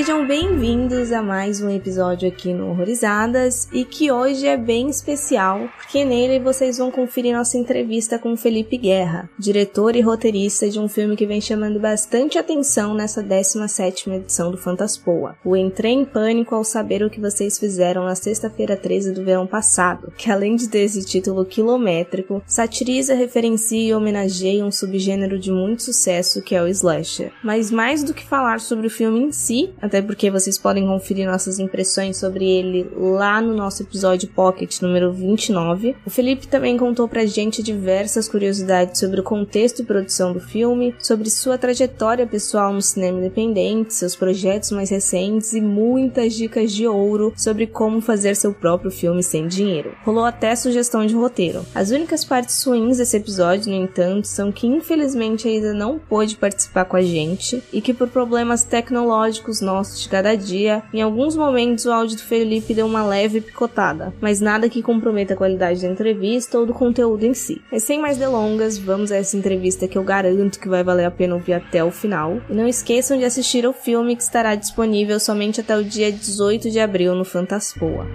Sejam bem-vindos a mais um episódio aqui no Horrorizadas e que hoje é bem especial, porque nele vocês vão conferir nossa entrevista com Felipe Guerra, diretor e roteirista de um filme que vem chamando bastante atenção nessa 17ª edição do Fantaspoa. O Entrei em Pânico ao saber o que vocês fizeram na sexta-feira 13 do verão passado, que além de ter esse título quilométrico, satiriza, referencia e homenageia um subgênero de muito sucesso que é o slasher. Mas mais do que falar sobre o filme em si, até porque vocês podem conferir nossas impressões sobre ele lá no nosso episódio Pocket número 29. O Felipe também contou pra gente diversas curiosidades sobre o contexto e produção do filme, sobre sua trajetória pessoal no cinema independente, seus projetos mais recentes e muitas dicas de ouro sobre como fazer seu próprio filme sem dinheiro. Rolou até sugestão de roteiro. As únicas partes ruins desse episódio, no entanto, são que infelizmente a Isa não pôde participar com a gente e que por problemas tecnológicos nossos de cada dia, em alguns momentos o áudio do Felipe deu uma leve picotada, mas nada que comprometa a qualidade da entrevista ou do conteúdo em si. Mas sem mais delongas, vamos a essa entrevista que eu garanto que vai valer a pena ouvir até o final. E não esqueçam de assistir ao filme que estará disponível somente até o dia 18 de abril no Fantaspoa.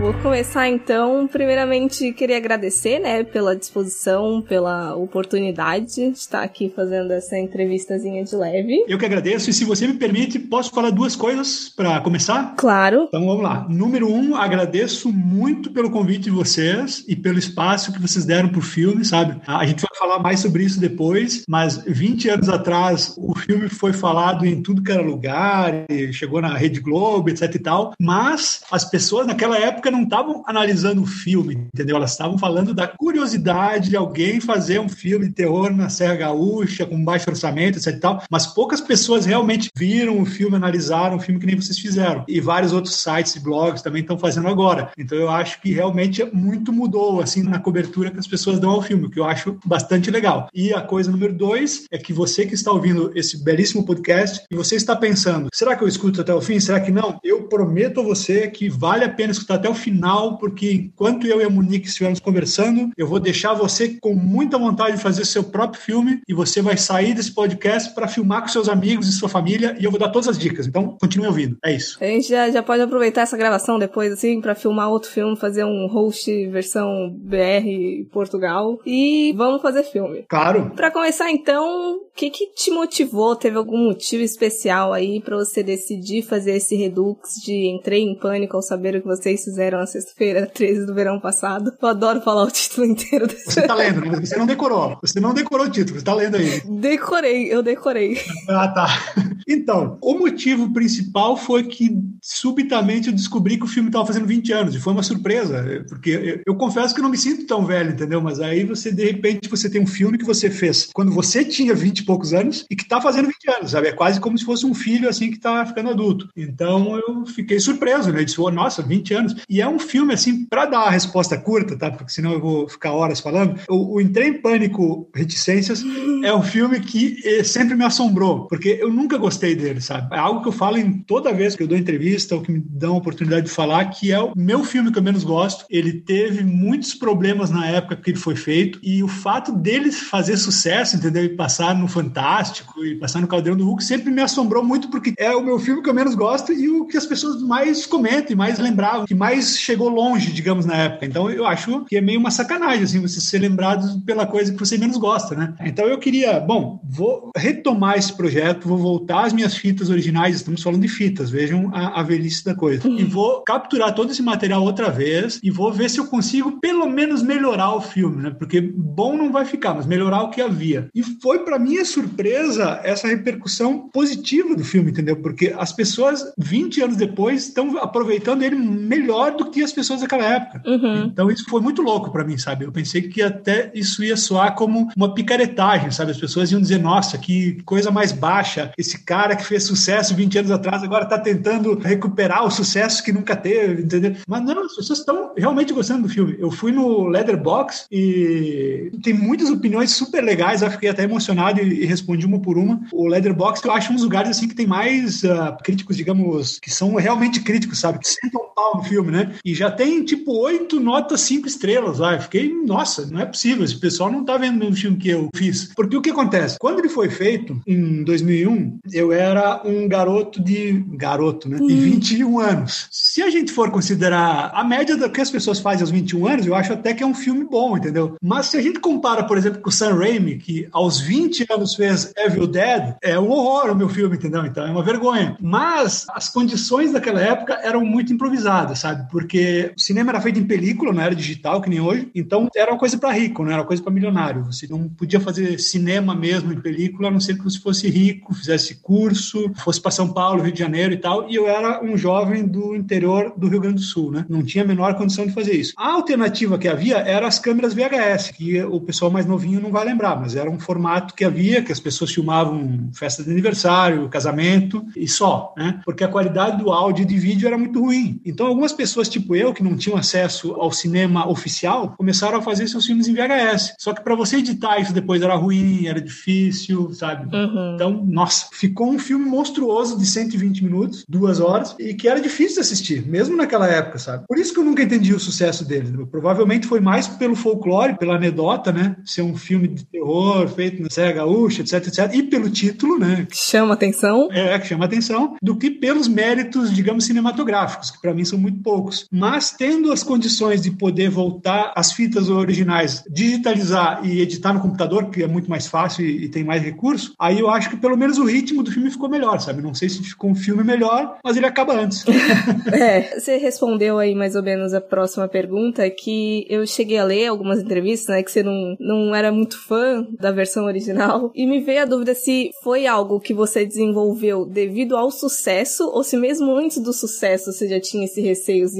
Vou começar então. Primeiramente, queria agradecer, né, pela disposição, pela oportunidade de estar aqui fazendo essa entrevistazinha de leve. Eu que agradeço e se você me permite, posso falar duas coisas para começar? Claro. Então vamos lá. Número um, agradeço muito pelo convite de vocês e pelo espaço que vocês deram pro filme, sabe? A gente vai falar mais sobre isso depois, mas 20 anos atrás o filme foi falado em tudo que era lugar, chegou na Rede Globo, etc e tal, mas as pessoas naquela época não estavam analisando o filme, entendeu? Elas estavam falando da curiosidade de alguém fazer um filme de terror na Serra Gaúcha, com baixo orçamento, etc e tal, mas poucas pessoas realmente viram o filme, analisaram o filme que nem vocês fizeram. E vários outros sites e blogs também estão fazendo agora. Então eu acho que realmente muito mudou, assim, na cobertura que as pessoas dão ao filme, o que eu acho bastante legal. E a coisa número dois é que você que está ouvindo esse belíssimo podcast e você está pensando, será que eu escuto até o fim? Será que não? Eu prometo a você que vale a pena escutar até o final, porque enquanto eu e a Monique estivermos conversando, eu vou deixar você com muita vontade de fazer seu próprio filme e você vai sair desse podcast para filmar com seus amigos e sua família e eu vou dar todas as dicas. Então, continue ouvindo. É isso. A gente já, já pode aproveitar essa gravação depois, assim, para filmar outro filme, fazer um host versão BR Portugal e vamos fazer filme. Claro. Para começar, então, o que, que te motivou? Teve algum motivo especial aí para você decidir fazer esse redux de entrei em pânico ao saber o que vocês fizeram na sexta-feira 13 do verão passado? Eu adoro falar o título inteiro desse Você tá lendo, né? Você não decorou. Você não decorou o título, você tá lendo aí. Decorei, eu decorei. Ah, tá. Então, o motivo principal foi que subitamente eu descobri que o filme estava fazendo 20 anos, e foi uma surpresa, porque eu, eu, confesso que eu não me sinto tão velho, entendeu? Mas aí você, de repente, você tem um filme que você fez quando você tinha 20 e poucos anos e que está fazendo 20 anos, sabe? É quase como se fosse um filho, assim, que está ficando adulto. Então, eu fiquei surpreso, né? Eu disse, oh, nossa, 20 anos. E é um filme, assim, para dar a resposta curta, tá? Porque senão eu vou ficar horas falando. O, o Entrei em Pânico Reticências é um filme que eh, sempre me assombrou, porque eu nunca gostei dele, sabe? É algo que eu falo em toda vez que eu dou entrevista ou que me dão a oportunidade de falar, que é o meu filme que eu menos gosto. Ele teve muitos problemas na época que ele foi feito e o fato dele fazer sucesso, entendeu? E passar no Fantástico e passar no Caldeirão do Hulk sempre me assombrou muito porque é o meu filme que eu menos gosto e o que as pessoas mais comentam e mais lembravam, que mais chegou longe, digamos, na época. Então eu acho que é meio uma sacanagem, assim, você ser lembrado pela coisa que você menos gosta, né? Então eu queria, bom, vou retomar esse projeto, vou voltar às minhas fitas originais, estamos falando de fitas, vejam a, a velhice da coisa. E vou capturar todo esse material outra vez e vou ver se eu consigo pelo menos melhorar o filme, né? Porque bom não vai ficar, mas melhorar o que havia. E foi para minha surpresa essa repercussão positiva do filme, entendeu? Porque as pessoas 20 anos depois estão aproveitando ele melhor do que as pessoas daquela época. Uhum. Então isso foi muito louco para mim, sabe? Eu pensei que até isso ia soar como uma picaretagem, sabe? As pessoas iam dizer, nossa, que coisa mais baixa, esse cara que fez sucesso 20 anos atrás agora tá tentando recuperar o sucesso que nunca teve, entendeu? Mas não, as pessoas estão realmente gostando do filme. Eu fui no Leatherbox e tem muitas opiniões super legais, eu fiquei até emocionado e, e respondi uma por uma. O Leatherbox eu acho um dos lugares assim que tem mais uh, críticos, digamos, que são realmente críticos, sabe? Que sentam pau no filme, né? E já tem tipo oito notas cinco estrelas lá. Eu fiquei, nossa, não é possível, esse pessoal não tá vendo o mesmo filme que eu fiz. Porque o que acontece? Quando ele foi feito, em 2001, eu era um garoto de. garoto, né? De 21 anos. Se a gente for considerar a média do que as pessoas fazem aos 21 anos, eu acho até que é um filme bom, entendeu? Mas se a gente compara, por exemplo, com o Sam Raimi, que aos 20 anos fez Evil Dead, é um horror o meu filme, entendeu? Então é uma vergonha. Mas as condições daquela época eram muito improvisadas, sabe? Porque o cinema era feito em película, não era digital que nem hoje. Então era uma coisa para rico, não era uma coisa para milionário. Você não podia fazer cinema mesmo em película, a não ser que você fosse rico, fizesse curso, fosse para São Paulo, Rio de Janeiro e tal. E eu era um jovem do interior do Rio Grande do Sul, né? Não tinha a menor condição de fazer isso. A alternativa que havia era as câmeras VHS, que o pessoal mais novinho não vai lembrar, mas era um formato que havia, que as pessoas filmavam festa de aniversário, casamento e só, né? Porque a qualidade do áudio e de vídeo era muito ruim. Então algumas pessoas, tipo eu, que não tinham acesso ao cinema oficial, começaram a fazer seus filmes em VHS. Só que para você editar isso depois era ruim, era difícil, sabe? Uhum. Então, nossa, ficou um filme monstruoso de 120 minutos, duas horas, e que era difícil de assistir, mesmo naquela época, sabe? Por isso que eu nunca entendi o sucesso dele. Provavelmente foi mais pelo folclore, pela anedota, né? Ser um filme de terror feito na Serra Gaúcha, etc, etc. E pelo título, né? Chama atenção. É, que chama atenção, do que pelos méritos, digamos, cinematográficos, que para mim são muito poucos. Mas tendo as condições de poder voltar as fitas originais, digitalizar e editar no computador, que é muito mais fácil e, e tem mais recurso, aí eu acho que pelo menos o ritmo do filme ficou melhor, sabe? Não sei se ficou um filme melhor, mas ele acaba antes. é, você respondeu aí mais ou menos a próxima pergunta, que eu cheguei a ler algumas entrevistas, né, que você não, não era muito fã da versão original, e me veio a dúvida se foi algo que você desenvolveu devido ao sucesso, ou se mesmo antes do sucesso você já tinha esse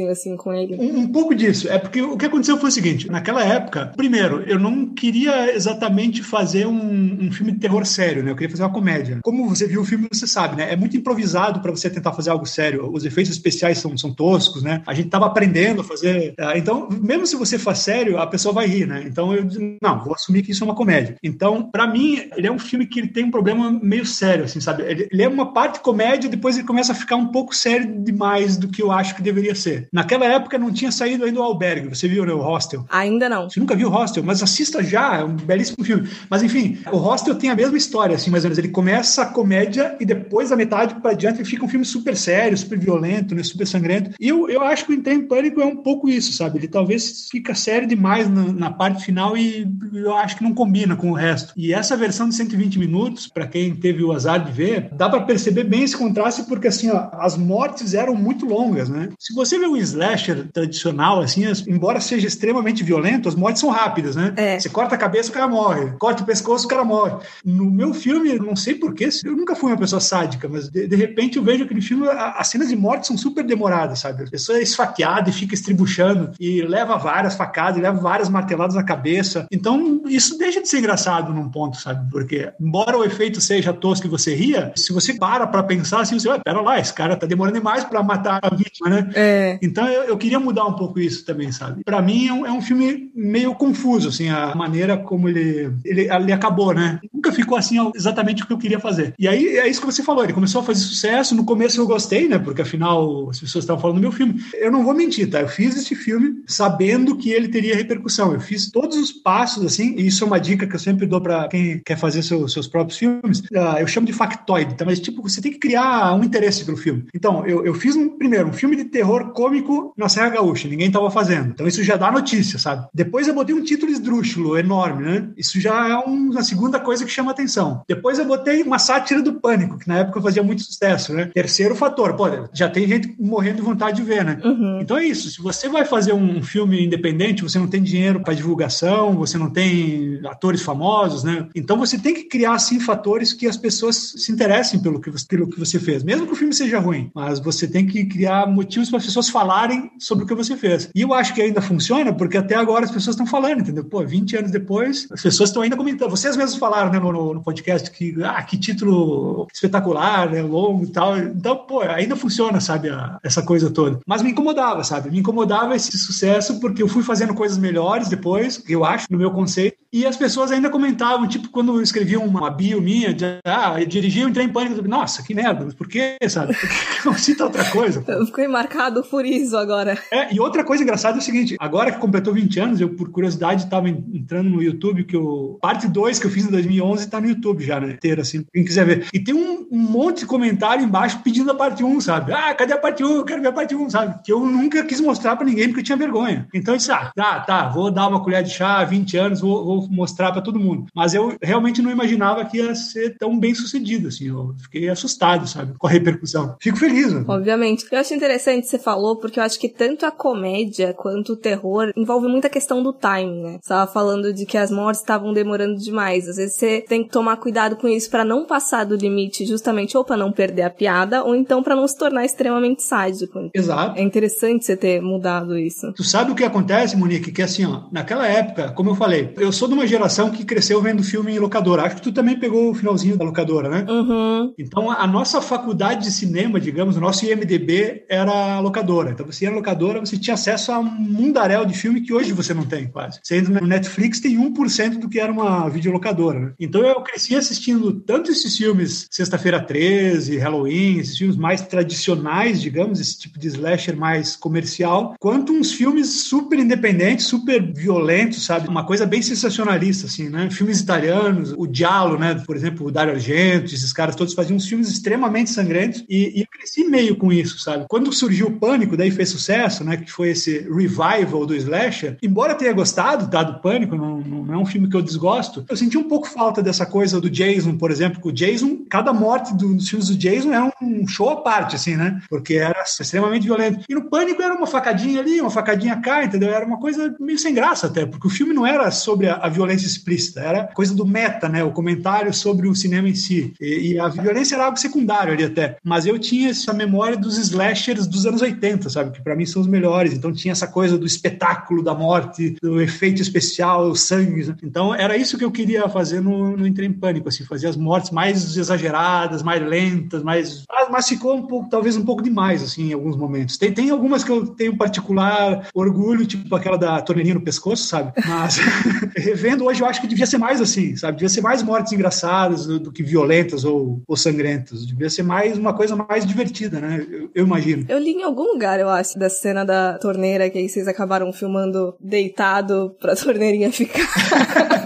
assim com ele. Um, um pouco disso. É porque o que aconteceu foi o seguinte: naquela época, primeiro, eu não queria exatamente fazer um, um filme de terror sério, né? Eu queria fazer uma comédia. Como você viu o filme, você sabe, né? É muito improvisado para você tentar fazer algo sério. Os efeitos especiais são, são toscos, né? A gente tava aprendendo a fazer. Tá? Então, mesmo se você faz sério, a pessoa vai rir, né? Então eu não, vou assumir que isso é uma comédia. Então, para mim, ele é um filme que ele tem um problema meio sério, assim, sabe? Ele, ele é uma parte comédia, depois ele começa a ficar um pouco sério demais do que eu acho que deveria ser. Naquela época não tinha saído ainda o Albergue. Você viu, né? O Hostel. Ainda não. Você nunca viu o Hostel, mas assista já, é um belíssimo filme. Mas enfim, o Hostel tem a mesma história, assim, mais ou menos. Ele começa a comédia e depois, da metade para diante, ele fica um filme super sério, super violento, né? super sangrento. E eu, eu acho que o Entrei em Pânico é um pouco isso, sabe? Ele talvez fica sério demais na, na parte final e eu acho que não combina com o resto. E essa versão de 120 minutos, para quem teve o azar de ver, dá para perceber bem esse contraste, porque assim, ó, as mortes eram muito longas, né? Se você vê um slasher tradicional, assim, as, embora seja extremamente violento, as mortes são rápidas, né? É. Você corta a cabeça, o cara morre. Corta o pescoço, o cara morre. No meu filme, não sei porquê, eu nunca fui uma pessoa sádica, mas de, de repente eu vejo aquele filme, a, as cenas de morte são super demoradas, sabe? A pessoa é esfaqueada e fica estribuchando e leva várias facadas, e leva várias marteladas na cabeça. Então, isso deixa de ser engraçado num ponto, sabe? Porque, embora o efeito seja tosco e você ria, se você para pra pensar assim, você vai, pera lá, esse cara tá demorando demais pra matar a vítima, né? É. Então eu, eu, queria mudar um pouco isso também, sabe? Para mim é um, é um, filme meio confuso, assim, a maneira como ele, ele, ele acabou, né? Nunca ficou assim exatamente o que eu queria fazer. E aí é isso que você falou, ele começou a fazer sucesso. No começo eu gostei, né? Porque afinal as pessoas estavam falando do meu filme. Eu não vou mentir, tá? Eu fiz esse filme sabendo que ele teria repercussão. Eu fiz todos os passos, assim, e isso é uma dica que eu sempre dou para quem quer fazer seu, seus próprios filmes. Uh, eu chamo de factoide, tá? Mas tipo, você tem que criar um interesse pelo filme. Então, eu, eu fiz um, primeiro um filme de terror cômico na Serra Gaúcha, ninguém estava fazendo. Então isso já dá notícia, sabe? Depois eu botei um título esdrúxulo, enorme, né? Isso já é uma segunda coisa que chama atenção. Depois eu botei uma sátira do pânico, que na época fazia muito sucesso, né? Terceiro fator, pô, já tem gente morrendo de vontade de ver, né? Uhum. Então é isso. Se você vai fazer um filme independente, você não tem dinheiro para divulgação, você não tem atores famosos, né? Então você tem que criar assim fatores que as pessoas se interessem pelo que você, pelo que você fez, mesmo que o filme seja ruim, mas você tem que criar motivos para as pessoas falarem sobre o que você fez. E eu acho que ainda funciona porque até agora as pessoas estão falando, entendeu? Pô, 20 anos depois, as pessoas estão ainda comentando. Vocês mesmos falaram, né? No, no, no, podcast que, ah, que título espetacular, né, longo e tal. Então, pô, ainda funciona, sabe, a, essa coisa toda. Mas me incomodava, sabe? Me incomodava esse sucesso porque eu fui fazendo coisas melhores depois, eu acho, no meu conceito. E as pessoas ainda comentavam, tipo, quando eu escrevia uma bio minha, de, ah, eu dirigi, eu entrei em pânico. Nossa, que merda, por quê, sabe? Por que não cita outra coisa? Pô? Eu fiquei marcado por isso agora. É, e outra coisa engraçada é o seguinte, agora que completou 20 anos, eu, por curiosidade, estava entrando no YouTube, que eu, parte 2 que eu fiz em 2011 está no YouTube já, né, inteiro, assim, quem quiser ver. E tem um, monte de comentário embaixo pedindo a parte 1, sabe? Ah, cadê a parte 1? Eu quero ver a parte 1, sabe? Que eu nunca quis mostrar para ninguém porque eu tinha vergonha. Então eu disse, ah, tá, tá, vou dar uma colher de chá, 20 anos, vou, vou mostrar para todo mundo. Mas eu realmente não imaginava que ia ser tão bem sucedido, assim. Eu fiquei assustado, sabe, com a repercussão. Fico feliz. Né? Obviamente. Eu acho interessante você falou, porque eu acho que tanto a comédia quanto o terror envolve muita questão do time, né? Você tava falando de que as mortes estavam demorando demais. Às vezes você tem que tomar cuidado com isso para não passar do limite, justamente ou para não perder a piada, ou então para não se tornar extremamente sádico. Exato. É interessante você ter mudado isso. Tu sabe o que acontece, Monique? Que assim, ó, naquela época, como eu falei, eu sou de uma geração que cresceu vendo filme em locadora. Acho que tu também pegou o finalzinho da locadora, né? Uhum. Então, a nossa faculdade de cinema, digamos, o nosso IMDB era locadora. Então, você ia locadora, você tinha acesso a um mundaréu de filme que hoje você não tem, quase. Você entra no Netflix, tem 1% do que era uma videolocadora. Né? Então, eu cresci assistindo tanto esses filmes Sexta-feira 13, Halloween, esses filmes mais tradicionais, digamos, esse tipo de slasher mais comercial, quanto uns filmes super independentes, super violentos, sabe? Uma coisa bem sensacionalista, assim, né? Filmes italianos, o Diallo, né? Por exemplo, o Dario Argento, esses caras todos faziam uns filmes extremamente sangrentos e, e eu cresci meio com isso, sabe? Quando surgiu o Pânico, daí fez sucesso, né? Que foi esse revival do slasher. Embora tenha gostado tá, do Pânico, não, não é um filme que eu desgosto, eu senti um pouco falta dessa coisa do Jason, por exemplo, que o Jason, cada morte dos filmes do Jason era um show à parte, assim, né? Porque era extremamente violento. E no Pânico era uma facadinha ali, uma facadinha cá, entendeu? Era uma coisa meio sem graça até, porque o filme não era sobre a, a violência explícita, era coisa do meta, né? O comentário sobre o cinema em si. E, e, a violência era algo secundário ali até. Mas eu tinha essa memória dos slashers dos anos 80, sabe? Que para mim são os melhores. Então tinha essa coisa do espetáculo da morte, do efeito especial, sangue. Né? Então era isso que eu queria fazer no, no Entrei em Pânico, assim, fazer as mortes mais exageradas, mais lentas, mais. Mas ficou um pouco, talvez um pouco demais, assim, em alguns momentos. Tem, tem algumas que eu tenho particular orgulho, tipo aquela da torneirinha no pescoço, sabe? Mas revendo hoje, eu acho que devia ser mais assim, sabe? Devia ser mais mortes engraçadas do, do que violentas ou, ou, sangrentas. Devia ser mais uma coisa mais divertida, né? Eu, eu, imagino. Eu li em algum lugar, eu acho, da cena da torneira que aí vocês acabaram filmando deitado pra torneirinha ficar.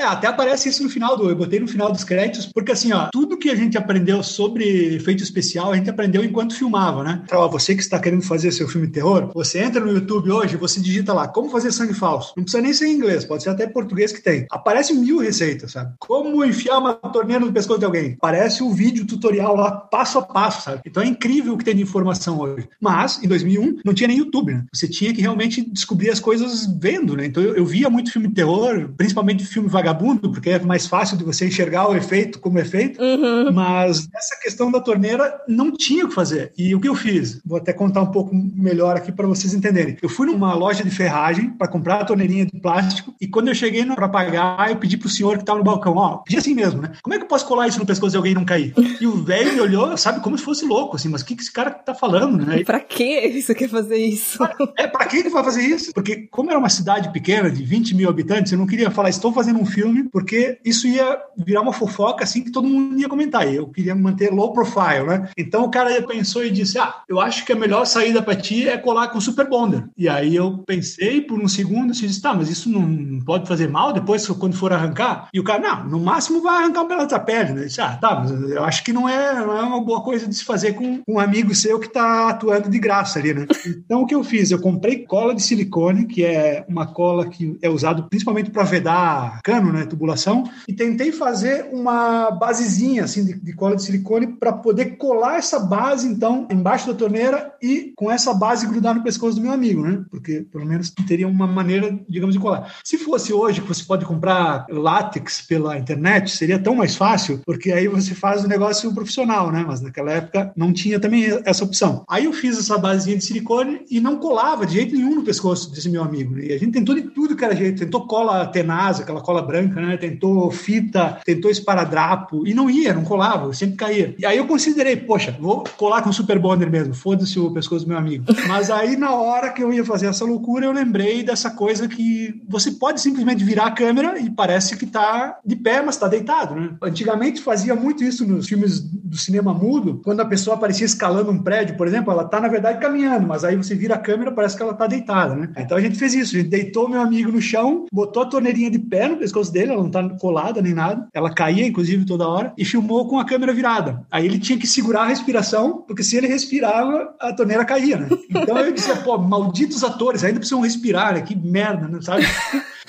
É, até aparece isso no final do. Eu botei no final dos créditos, porque assim, ó, tudo que a gente aprendeu sobre efeito especial, a gente aprendeu enquanto filmava, né? Então, ó, você que está querendo fazer seu filme de terror, você entra no YouTube hoje, você digita lá, como fazer sangue falso. Não precisa nem ser em inglês, pode ser até português que tem. Aparece mil receitas, sabe? Como enfiar uma torneira no pescoço de alguém. Aparece o vídeo tutorial lá, passo a passo, sabe? Então é incrível o que tem de informação hoje. Mas, em 2001, não tinha nem YouTube, né? Você tinha que realmente descobrir as coisas vendo, né? Então eu, eu via muito filme de terror, principalmente filme vagabundo vagabundo, porque é mais fácil de você enxergar o efeito como é feito, uhum. mas essa questão da torneira não tinha o que fazer. E o que eu fiz? Vou até contar um pouco melhor aqui para vocês entenderem. Eu fui numa loja de ferragem para comprar a torneirinha de plástico e quando eu cheguei para pagar, eu pedi pro senhor que estava no balcão, ó, pedi assim mesmo, né? Como é que eu posso colar isso no pescoço de alguém e não cair? E o velho me olhou, sabe, como se fosse louco, assim, mas o que, que esse cara tá falando, né? Pra que você quer fazer isso? É, pra que que vai fazer isso? Porque como era uma cidade pequena, de 20 mil habitantes, eu não queria falar, estou fazendo um filme filme, porque isso ia virar uma fofoca assim que todo mundo ia comentar. E eu queria manter low profile, né? Então o cara pensou e disse: Ah, eu acho que a melhor saída para ti é colar com Super Bonder. E aí eu pensei por um segundo e disse: Tá, mas isso não pode fazer mal depois quando for arrancar? E o cara, não, no máximo vai arrancar um pedaço da pele. Né? Eu disse, ah, tá, mas eu acho que não é, não é uma boa coisa de se fazer com um amigo seu que está atuando de graça ali, né? Então o que eu fiz? Eu comprei cola de silicone, que é uma cola que é usada principalmente para vedar cano né, tubulação, e tentei fazer uma basezinha assim de, de cola de silicone para poder colar essa base então embaixo da torneira e com essa base grudar no pescoço do meu amigo, né? Porque pelo menos teria uma maneira, digamos, de colar. Se fosse hoje que você pode comprar látex pela internet, seria tão mais fácil, porque aí você faz o negócio profissional, né? Mas naquela época não tinha também essa opção. Aí eu fiz essa basezinha de silicone e não colava de jeito nenhum no pescoço desse meu amigo. Né? E a gente tentou de tudo que era jeito, tentou cola tenaz, aquela cola branca branca, né? Tentou fita, tentou esparadrapo e não ia, não colava, sempre caía. E aí eu considerei, poxa, vou colar com Super Bonder mesmo, foda-se o pescoço do meu amigo. Mas aí na hora que eu ia fazer essa loucura, eu lembrei dessa coisa que você pode simplesmente virar a câmera e parece que tá de pé, mas tá deitado, né? Antigamente fazia muito isso nos filmes do cinema mudo, quando a pessoa aparecia escalando um prédio, por exemplo, ela tá na verdade caminhando, mas aí você vira a câmera, parece que ela tá deitada, né? Então a gente fez isso, a gente deitou meu amigo no chão, botou a torneirinha de pé no pescoço dele, ela não tá colada nem nada, ela caía inclusive toda hora e filmou com a câmera virada. Aí ele tinha que segurar a respiração, porque se ele respirava, a torneira caía, né? Então eu disse, pô, malditos atores, ainda precisam respirar, né? Que merda, né? Sabe?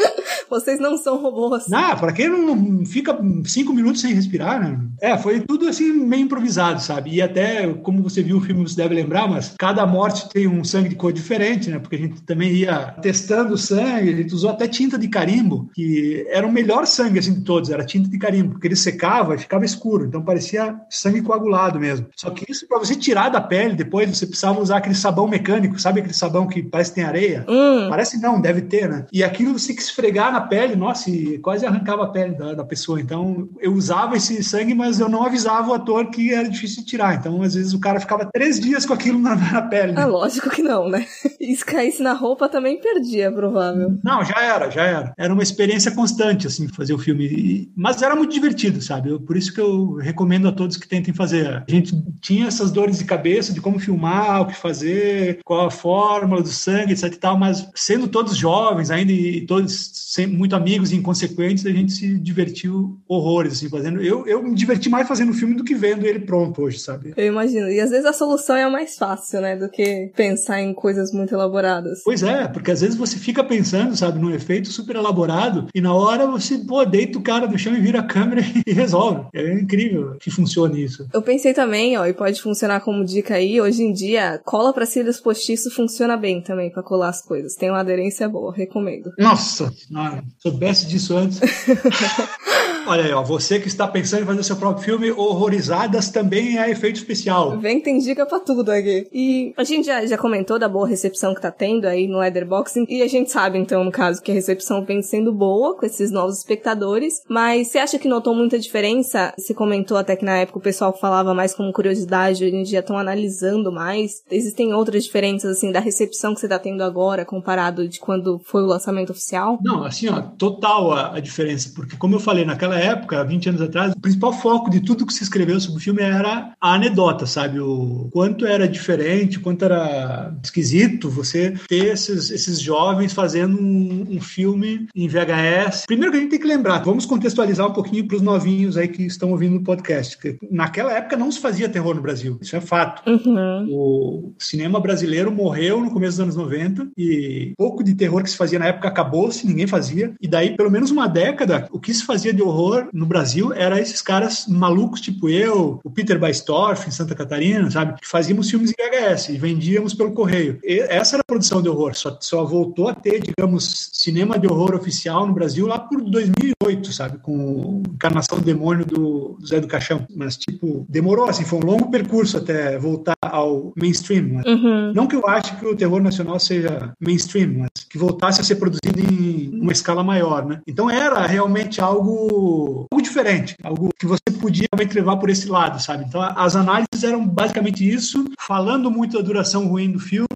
Vocês não são robôs. Ah, para quem não fica cinco minutos sem respirar, né? É, foi tudo assim meio improvisado, sabe? E até, como você viu o filme, você deve lembrar, mas cada morte tem um sangue de cor diferente, né? Porque a gente também ia testando o sangue, a gente usou até tinta de carimbo, que era o melhor sangue assim de todos, era tinta de carimbo, porque ele secava e ficava escuro, então parecia sangue coagulado mesmo. Só que isso, para você tirar da pele, depois você precisava usar aquele sabão mecânico, sabe aquele sabão que parece que tem areia? Hum. Parece não, deve ter, né? E aquilo você que esfregar na pele, nossa, e quase arrancava a pele da, da, pessoa. Então, eu usava esse sangue, mas eu não avisava o ator que era difícil de tirar. Então, às vezes, o cara ficava três dias com aquilo na, na pele. Né? Ah, lógico que não, né? E se caísse na roupa também perdia, provável. Não, já era, já era. Era uma experiência constante, assim, fazer o filme. E, mas era muito divertido, sabe? Eu, por isso que eu recomendo a todos que tentem fazer. A gente tinha essas dores de cabeça de como filmar, o que fazer, qual a fórmula do sangue, etc e tal, mas sendo todos jovens ainda e todos muito amigos e inconsequentes, a gente se divertiu horrores, assim, fazendo. Eu, eu me diverti mais fazendo o filme do que vendo ele pronto hoje, sabe? Eu imagino. E às vezes a solução é a mais fácil, né? Do que pensar em coisas muito elaboradas. Pois é, porque às vezes você fica pensando, sabe, num efeito super elaborado e na hora você, pô, deita o cara no chão e vira a câmera e resolve. É incrível que funcione isso. Eu pensei também, ó, e pode funcionar como dica aí, hoje em dia, cola para cílios postiços funciona bem também para colar as coisas. Tem uma aderência boa, recomendo. Nossa, não, soubesse disso antes. Olha aí, ó, você que está pensando em fazer seu próprio filme, Horrorizadas também é efeito especial. Vem tem dica pra tudo aqui. E a gente já, já comentou da boa recepção que tá tendo aí no Leatherboxing, e a gente sabe, então, no caso, que a recepção vem sendo boa com esses novos espectadores, mas você acha que notou muita diferença? Você comentou até que na época o pessoal falava mais como curiosidade, hoje em dia estão analisando mais. Existem outras diferenças, assim, da recepção que você tá tendo agora, comparado de quando foi o lançamento oficial? Não, assim, ó, total a, a diferença, porque como eu falei, naquela época, 20 anos atrás, o principal foco de tudo que se escreveu sobre o filme era a anedota, sabe? O quanto era diferente, quanto era esquisito você ter esses, esses jovens fazendo um, um filme em VHS. Primeiro que a gente tem que lembrar, vamos contextualizar um pouquinho para os novinhos aí que estão ouvindo o podcast. Que naquela época não se fazia terror no Brasil, isso é fato. Uhum. O cinema brasileiro morreu no começo dos anos 90 e pouco de terror que se fazia na época acabou-se, ninguém fazia. E daí, pelo menos uma década, o que se fazia de horror horror no Brasil era esses caras malucos, tipo eu, o Peter Baistorff em Santa Catarina, sabe? Que fazíamos filmes em VHS e vendíamos pelo correio. E essa era a produção de horror. Só, só voltou a ter, digamos, cinema de horror oficial no Brasil lá por 2008, sabe? Com Encarnação do Demônio do Zé do Caixão. Mas, tipo, demorou, assim, foi um longo percurso até voltar ao mainstream. Né? Uhum. Não que eu ache que o terror nacional seja mainstream, mas que voltasse a ser produzido em uma escala maior, né? Então era realmente algo algo, diferente, algo que você podia realmente levar por esse lado, sabe? Então as análises eram basicamente isso, falando muito da duração ruim do filme.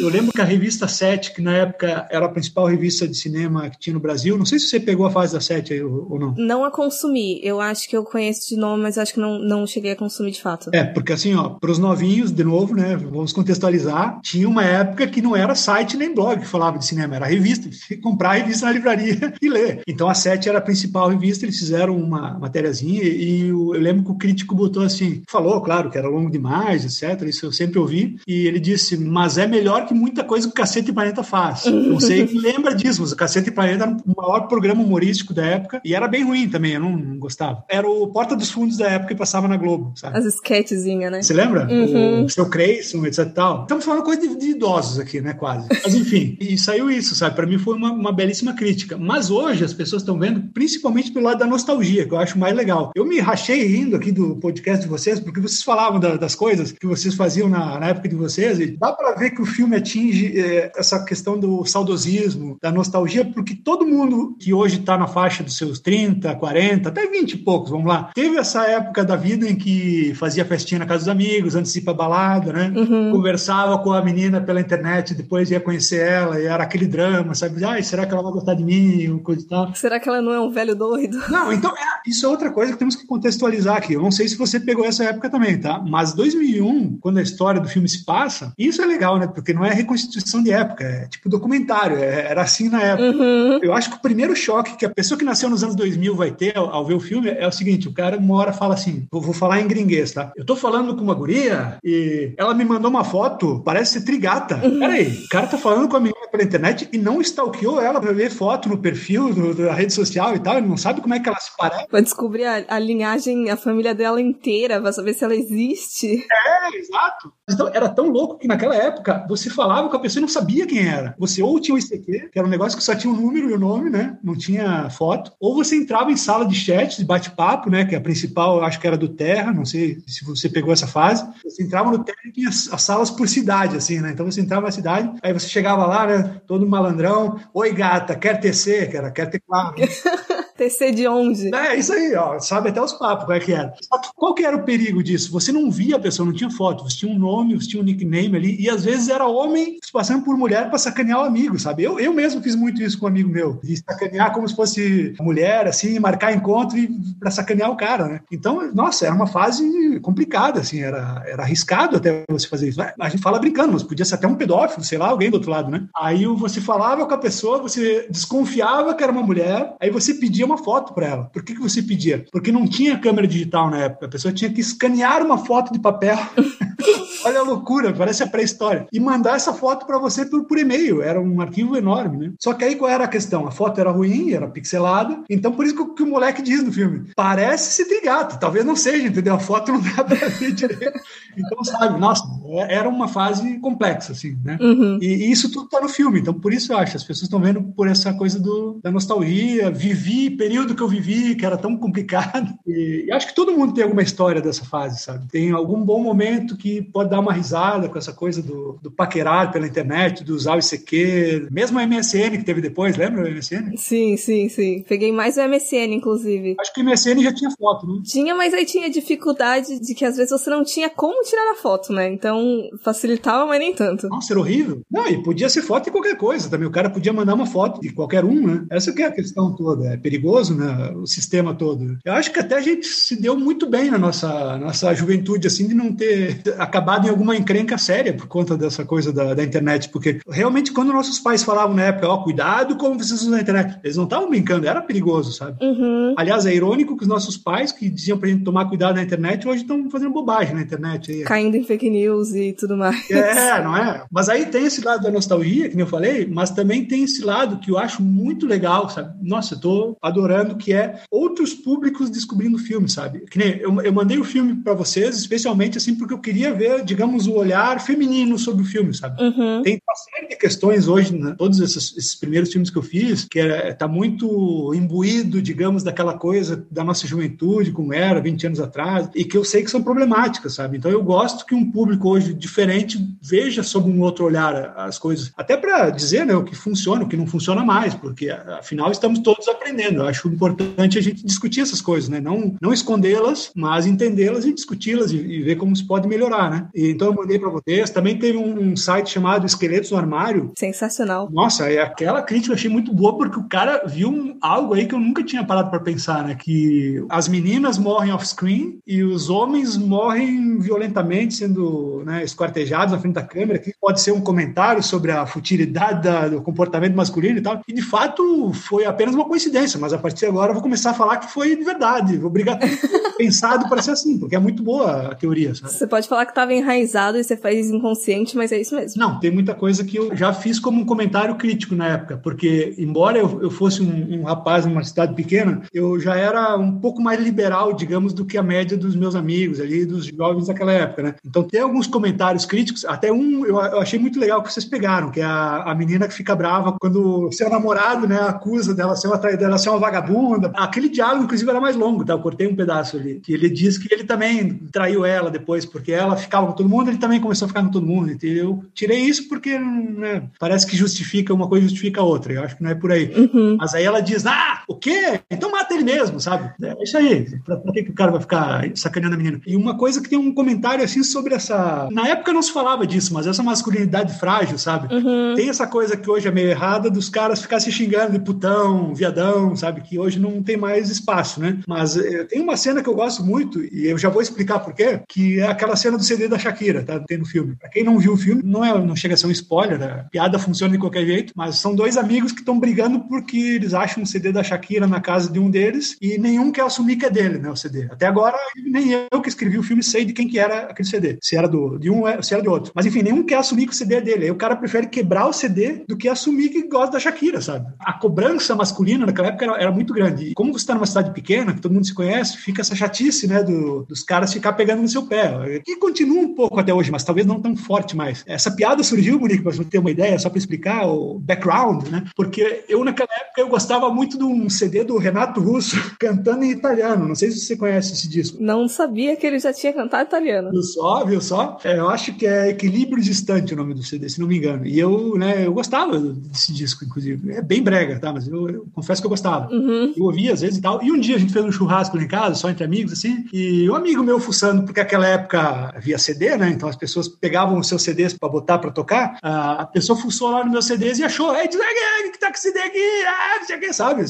Eu lembro que a revista 7, que na época era a principal revista de cinema que tinha no Brasil, não sei se você pegou a fase da 7 aí ou não. Não a consumir. Eu acho que eu conheço de nome, mas acho que não, não cheguei a consumir de fato. É, porque assim, ó, para os novinhos, de novo, né, vamos contextualizar, tinha uma época que não era site nem blog que falava de cinema, era revista. Comprar a revista na livraria e ler. Então a 7 era a principal revista, eles fizeram uma matériazinha e eu, eu lembro que o crítico botou assim, falou, claro, que era longo demais, etc. Isso eu sempre ouvi. E ele disse, mas é melhor que muita coisa que o Cacete e Planeta faz. Não sei quem lembra disso, mas o Cacete e Planeta era o maior programa humorístico da época e era bem ruim também, eu não, não gostava. Era o Porta dos Fundos da época que passava na Globo, sabe? As sketchzinhas, né? Você lembra? Uhum. O seu Creyson, etc tal. Estamos falando coisa de, de, idosos aqui, né, quase. Mas enfim, e saiu isso, sabe? Para mim foi uma, uma belíssima crítica. Mas hoje as pessoas estão vendo, principalmente pelo lado da nostalgia, que eu acho mais legal. Eu me rachei rindo aqui do podcast de vocês, porque vocês falavam da, das coisas que vocês faziam na, na, época de vocês, e dá para ver que o filme atinge é, essa questão do saudosismo, da nostalgia, porque todo mundo que hoje está na faixa dos seus 30, 40, até 20 e poucos, vamos lá, teve essa época da vida em que fazia festinha na casa dos amigos, antes de ir pra balada, né? Uhum. Conversava com a menina pela internet, depois ia conhecer ela, e era aquele drama, sabe? Ai, será que ela vai gostar de mim? Coisa e tal. Será que ela não é um velho doido? Não, então, é, isso é outra coisa que temos que contextualizar aqui. Eu não sei se você pegou essa época também, tá? Mas 2001, quando a história do filme se passa, isso é legal, né? Porque não é reconstituição de época, é tipo documentário, é, era assim na época. Uhum. Eu acho que o primeiro choque que a pessoa que nasceu nos anos 2000 vai ter ao, ao ver o filme é o seguinte: o cara uma hora fala assim, vou, vou falar em gringuês, tá? Eu tô falando com uma guria e ela me mandou uma foto, parece ser trigata. Uhum. Peraí, o cara tá falando com a menina pela internet e não stalkeou ela pra ver foto no perfil do, da rede social e tal, ele não sabe como é que ela se parece. Pra descobrir a, a linhagem, a família dela inteira, pra saber se ela existe. É, exato. Então, era tão louco que naquela época você falava com a pessoa e não sabia quem era. Você ou tinha o ICQ, que era um negócio que só tinha o um número e o nome, né? Não tinha foto. Ou você entrava em sala de chat, de bate-papo, né? Que a principal, eu acho que era do Terra, não sei se você pegou essa fase. Você entrava no Terra e tinha as, as salas por cidade, assim, né? Então você entrava na cidade, aí você chegava lá, né? Todo malandrão. Oi, gata, quer tecer? Que era, quer teclado. TC de onde? É, isso aí, ó. Sabe até os papos qual é que era. Qual que era o perigo disso? Você não via a pessoa, não tinha foto, você tinha um nome, você tinha um nickname ali, e às vezes era homem se passando por mulher para sacanear o amigo, sabe? Eu, eu mesmo fiz muito isso com um amigo meu, de sacanear como se fosse mulher, assim, marcar encontro e para sacanear o cara, né? Então, nossa, era uma fase complicada, assim, era, era arriscado até você fazer isso. A gente fala brincando, mas podia ser até um pedófilo, sei lá, alguém do outro lado, né? Aí você falava com a pessoa, você desconfiava que era uma mulher, aí você pedia uma foto para ela. Por que, que você pedia? Porque não tinha câmera digital na época. A pessoa tinha que escanear uma foto de papel. Olha a loucura, parece a pré-história. E mandar essa foto para você por, por, e-mail. Era um arquivo enorme, né? Só que aí qual era a questão? A foto era ruim, era pixelada. Então por isso que, que o moleque diz no filme: parece se gato. Talvez não seja, entendeu? A foto não dá para ver direito. Então, sabe, nossa, é, era uma fase complexa, assim, né? Uhum. E, e, isso tudo tá no filme. Então por isso eu acho, as pessoas estão vendo por essa coisa do, da nostalgia. Vivi, período que eu vivi, que era tão complicado. E, e acho que todo mundo tem alguma história dessa fase, sabe? Tem algum bom momento que pode dar uma risada com essa coisa do, do paquerar pela internet, do usar o ICQ, mesmo o MSN que teve depois, lembra o MSN? Sim, sim, sim. Peguei mais o MSN, inclusive. Acho que o MSN já tinha foto, né? Tinha, mas aí tinha dificuldade de que às vezes você não tinha como tirar a foto, né? Então facilitava, mas nem tanto. Nossa, era horrível. Não, e podia ser foto de qualquer coisa também. O cara podia mandar uma foto de qualquer um, né? Essa que é a questão toda. É perigoso, né? O sistema todo. Eu acho que até a gente se deu muito bem na nossa, nossa juventude, assim, de não ter acabado em alguma encrenca séria por conta dessa coisa da, da internet, porque realmente quando nossos pais falavam na época, ó, oh, cuidado como vocês usam a internet, eles não estavam brincando, era perigoso, sabe? Uhum. Aliás, é irônico que os nossos pais, que diziam pra gente tomar cuidado na internet, hoje estão fazendo bobagem na internet. Aí. Caindo em fake news e tudo mais. É, não é? Mas aí tem esse lado da nostalgia, que eu falei, mas também tem esse lado que eu acho muito legal, sabe? Nossa, eu tô adorando, que é outros públicos descobrindo filme, sabe? Que nem eu, eu mandei o filme para vocês, especialmente assim, porque eu queria ver, digamos, o olhar feminino sobre o filme, sabe? Uhum. Tem uma série de questões hoje, né? todos esses, esses, primeiros filmes que eu fiz, que é, tá muito imbuído, digamos, daquela coisa da nossa juventude, como era 20 anos atrás, e que eu sei que são problemáticas, sabe? Então eu gosto que um público hoje diferente veja sob um outro olhar as coisas, até para dizer né, o que funciona, o que não funciona mais, porque afinal estamos todos aprendendo. Eu acho importante a gente discutir essas coisas, né? Não, não escondê-las, mas entendê-las e discuti-las e, e, ver como se pode melhorar, né? E, então eu mandei para vocês. Também teve um, um, site chamado No Armário. Sensacional. Nossa, é aquela crítica eu achei muito boa porque o cara viu algo aí que eu nunca tinha parado para pensar, né? Que as meninas morrem off-screen e os homens morrem violentamente, sendo né, esquartejados na frente da câmera. Que pode ser um comentário sobre a futilidade da, do comportamento masculino e tal. E de fato foi apenas uma coincidência, mas a partir de agora eu vou começar a falar que foi de verdade. Vou brigar pensado para ser assim, porque é muito boa a teoria. Sabe? Você pode falar que estava enraizado e você faz inconsciente, mas é isso mesmo. Não, tem muita coisa coisa que eu já fiz como um comentário crítico na época, porque, embora eu, eu fosse um, um rapaz numa cidade pequena, eu já era um pouco mais liberal, digamos, do que a média dos meus amigos ali, dos jovens daquela época, né? Então, tem alguns comentários críticos, até um eu, eu achei muito legal que vocês pegaram, que é a, a menina que fica brava quando seu namorado, né, acusa dela ser uma, dela ser uma vagabunda. Aquele diálogo, inclusive, era mais longo, tá? Eu cortei um pedaço ali, que ele diz que ele também traiu ela depois, porque ela ficava com todo mundo, ele também começou a ficar com todo mundo. Eu tirei isso porque né, parece que justifica uma coisa justifica a outra. Eu acho que não é por aí. Uhum. Mas aí ela diz: Ah, o quê? Então mata ele mesmo, sabe? É isso aí. Pra, pra que, que o cara vai ficar sacaneando a menina? E uma coisa que tem um comentário assim sobre essa. Na época não se falava disso, mas essa masculinidade frágil, sabe? Uhum. Tem essa coisa que hoje é meio errada dos caras ficar se xingando de putão, viadão, sabe? Que hoje não tem mais espaço, né? Mas eh, tem uma cena que eu gosto muito, e eu já vou explicar por quê, que é aquela cena do CD da Shakira, tá? Tem no filme. Pra quem não viu o filme, não, é, não chega a ser um spoiler, a piada funciona de qualquer jeito, mas são dois amigos que estão brigando porque eles acham um CD da Shakira na casa de um deles e nenhum quer assumir que é dele, né? O CD. Até agora, nem eu que escrevi o filme sei de quem que era aquele CD. Se era do, de um, se era de outro. Mas enfim, nenhum quer assumir que o CD é dele. Aí o cara prefere quebrar o CD do que assumir que gosta da Shakira, sabe? A cobrança masculina naquela época era, era muito grande. E como você está numa cidade pequena, que todo mundo se conhece, fica essa chatice, né? Do, dos caras ficar pegando no seu pé. Que continua um pouco até hoje, mas talvez não tão forte mais. Essa piada surgiu, Monique, para você ter uma ideia, só para explicar o background, né? Porque eu, naquela época, eu gostava muito de um CD do Renato Russo cantando em italiano. Não sei se você conhece esse disco. Não sabia que ele já tinha cantado italiano. Viu só, viu só? É, eu acho que é Equilíbrio Distante o nome do CD, se não me engano. E eu, né, eu gostava desse disco, inclusive. É bem brega, tá? Mas eu, eu confesso que eu gostava. Uhum. Eu ouvia às vezes e tal. E um dia a gente fez um churrasco lá em casa, só entre amigos, assim, e um amigo meu fuçando, porque naquela época havia CD, né? Então as pessoas pegavam os seus CDs para botar para tocar. A pessoa fuçou lá nos meus CDs e achou, é, que tá com esse CD aqui, ah, não sei o que, sabe?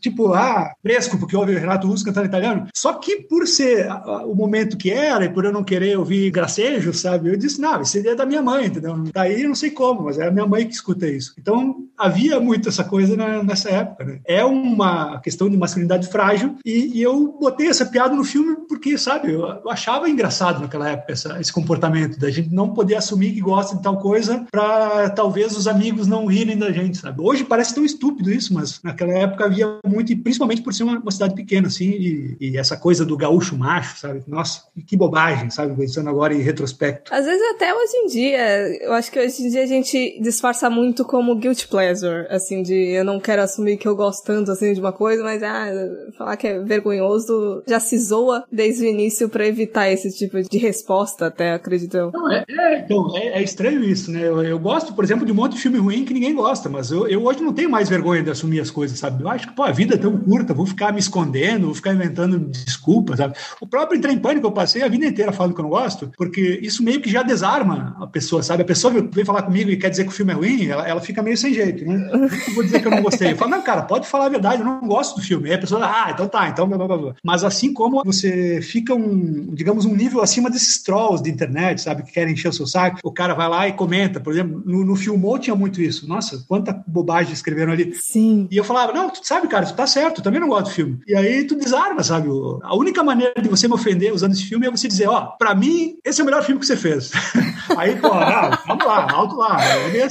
Tipo, ah, fresco, porque ouve o Renato Russo cantando italiano. Só que por ser o momento que era e por eu não querer ouvir gracejo, sabe? Eu disse, não, esse CD é da minha mãe, entendeu? Daí eu não sei como, mas é a minha mãe que escuta isso. Então havia muito essa coisa na, nessa época, né? É uma questão de masculinidade frágil e, e, eu botei essa piada no filme porque, sabe, eu, eu achava engraçado naquela época essa, esse comportamento da gente não poder assumir que gosta de tal coisa para talvez os amigos não rirem da gente, sabe? Hoje parece tão estúpido isso, mas naquela época havia muito, e principalmente por ser uma, uma cidade pequena, assim, e, e, essa coisa do gaúcho macho, sabe? Nossa, que bobagem, sabe? Pensando agora em retrospecto. Às vezes até hoje em dia, eu acho que hoje em dia a gente disfarça muito como guilt pleasure, assim, de eu não quero assumir que eu gosto tanto, assim, de uma coisa, mas, ah, falar que é vergonhoso já se zoa desde o início para evitar esse tipo de resposta, até, acredito eu. Não, é, é, então, é, é, estranho isso, né? Eu, eu, gosto, por exemplo, de um monte de filme ruim que ninguém gosta, mas eu, eu hoje não tenho mais vergonha de assumir as coisas, sabe? Eu acho que, pô, a vida é tão curta, vou ficar me escondendo, vou ficar inventando desculpas, sabe? O próprio Entrar em Pânico eu passei a vida inteira falando que eu não gosto, porque isso meio que já desarma a pessoa, sabe? A pessoa vem falar comigo e quer dizer que o filme é ruim, ela, ela fica meio sem jeito, né? Eu vou dizer que eu não gostei. Eu falo, não, cara, pode falar a verdade, eu não gosto do filme. Aí a pessoa, ah, então tá, então blá, blá, blá. Mas assim como você fica um, digamos, um nível acima desses trolls de internet, sabe? Que querem encher o seu saco, o cara vai lá e comenta, por exemplo, no, no Filmou tinha muito isso. Nossa, quanta bobagem escreveram ali. Sim. E eu falava, não, tu sabe, cara, tu tá certo, eu também não gosto do filme. E aí tu desarma, sabe? A única maneira de você me ofender usando esse filme é você dizer, ó, oh, pra mim, esse é o melhor filme que você fez. aí, pô, ah, vamos lá, alto lá.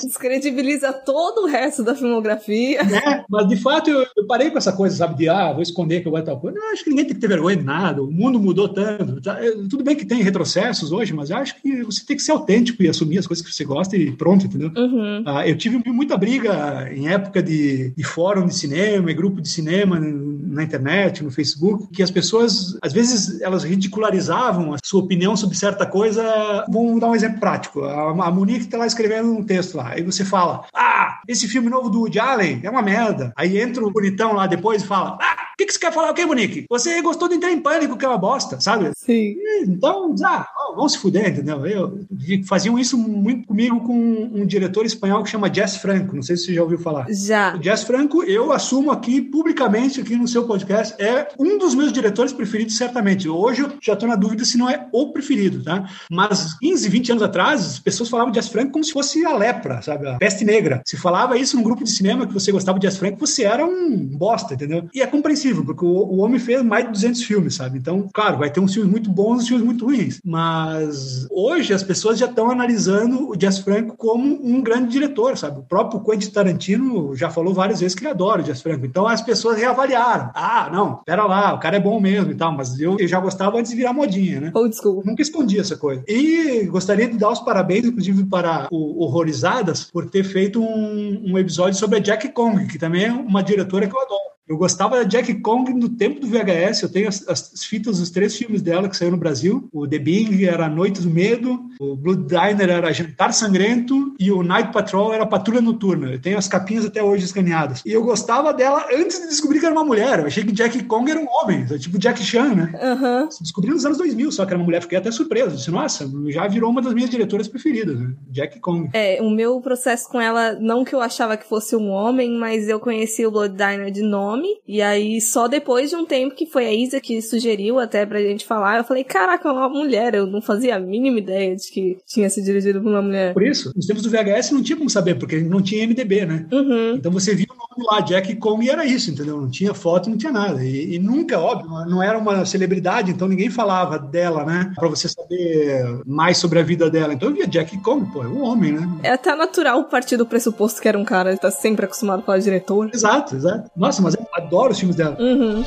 Descredibiliza todo o resto da filmografia. É, mas de fato eu, eu, parei com essa coisa, sabe, de, ah, vou esconder que eu gosto de tal coisa. Não, acho que ninguém tem que ter vergonha de nada, o mundo mudou tanto. Tá? Tudo bem que tem retrocessos hoje, mas eu acho que você tem que ser autêntico e assumir as coisas que você gosta e pronto, entendeu? Uhum. Ah, eu tive muita briga em época de, de fórum de cinema e grupo de cinema na internet, no Facebook, que as pessoas, às vezes, elas ridicularizavam a sua opinião sobre certa coisa. Vamos dar um exemplo prático. A, a Monique está lá escrevendo um texto lá, aí você fala, ah, esse filme novo do Woody Allen é uma merda. Aí entra o bonitão lá depois e fala, ah, que, que você quer falar o quê, Monique? Você gostou de entrar em pânico, que é uma bosta, sabe? Sim. Então, ah, vamos se fuder, entendeu? Eu, faziam isso muito comigo com um diretor espanhol que chama Jess Franco, não sei se você já ouviu falar. Já. O Jess Franco, eu assumo aqui publicamente, aqui no seu podcast, é um dos meus diretores preferidos, certamente. Hoje eu já estou na dúvida se não é o preferido, tá? Mas 15, 20 anos atrás, as pessoas falavam de Jess Franco como se fosse a lepra, sabe? A peste negra. Se falava isso num grupo de cinema que você gostava de Jess Franco, você era um bosta, entendeu? E é compreensível, porque o, o homem fez mais de 200 filmes, sabe? Então, claro, vai ter uns filmes muito bons e uns filmes muito ruins. Mas Mas hoje as pessoas já estão analisando o Jess Franco como um grande diretor, sabe? O próprio Quentin Tarantino já falou várias vezes que ele adora o Jess Franco. Então as pessoas reavaliaram. Ah, não, pera lá, o cara é bom mesmo e tal, mas eu, eu já gostava antes de virar modinha, né? Old school. Nunca escondi essa coisa. E gostaria de dar os parabéns, inclusive, para o Horrorizadas por ter feito um, um episódio sobre a Jack Kong, que também é uma diretora que eu adoro. Eu gostava da Jack Kong no tempo do VHS. Eu tenho as, as fitas dos três filmes dela que saíram no Brasil. O The Big era Noite do Medo, o Blood Diner era Jantar Sangrento e o Night Patrol era Patrulha Noturna. Eu tenho as capinhas até hoje escaneadas. E eu gostava dela antes de descobrir que era uma mulher. Eu achei que Jack Kong era um homem, tipo Jack Chan, né? Uhum. Descobri nos anos 2000 só que era uma mulher. Fiquei até surpreso. Disse, nossa, já virou uma das minhas diretoras preferidas, né? Jack Kong. É, o meu processo com ela, não que eu achava que fosse um homem, mas eu conheci o Blood Diner de nome. E aí, só depois de um tempo que foi a Isa que sugeriu até pra gente falar, eu falei, caraca, é uma mulher. Eu não fazia a mínima ideia de que tinha se dirigido por uma mulher. Por isso, nos tempos do VHS não tinha como saber, porque não tinha MDB, né? Uhum. Então você via o nome lá, Jack Kong, e era isso, entendeu? Não tinha foto, não tinha nada. E, e nunca, óbvio, não era uma celebridade, então ninguém falava dela, né? Pra você saber mais sobre a vida dela. Então eu via Jack Kong, pô, é um homem, né? É até natural partir do pressuposto que era um cara, tá sempre acostumado a falar diretor. Exato, exato. Nossa, mas eu adoro os filmes dela. Uhum.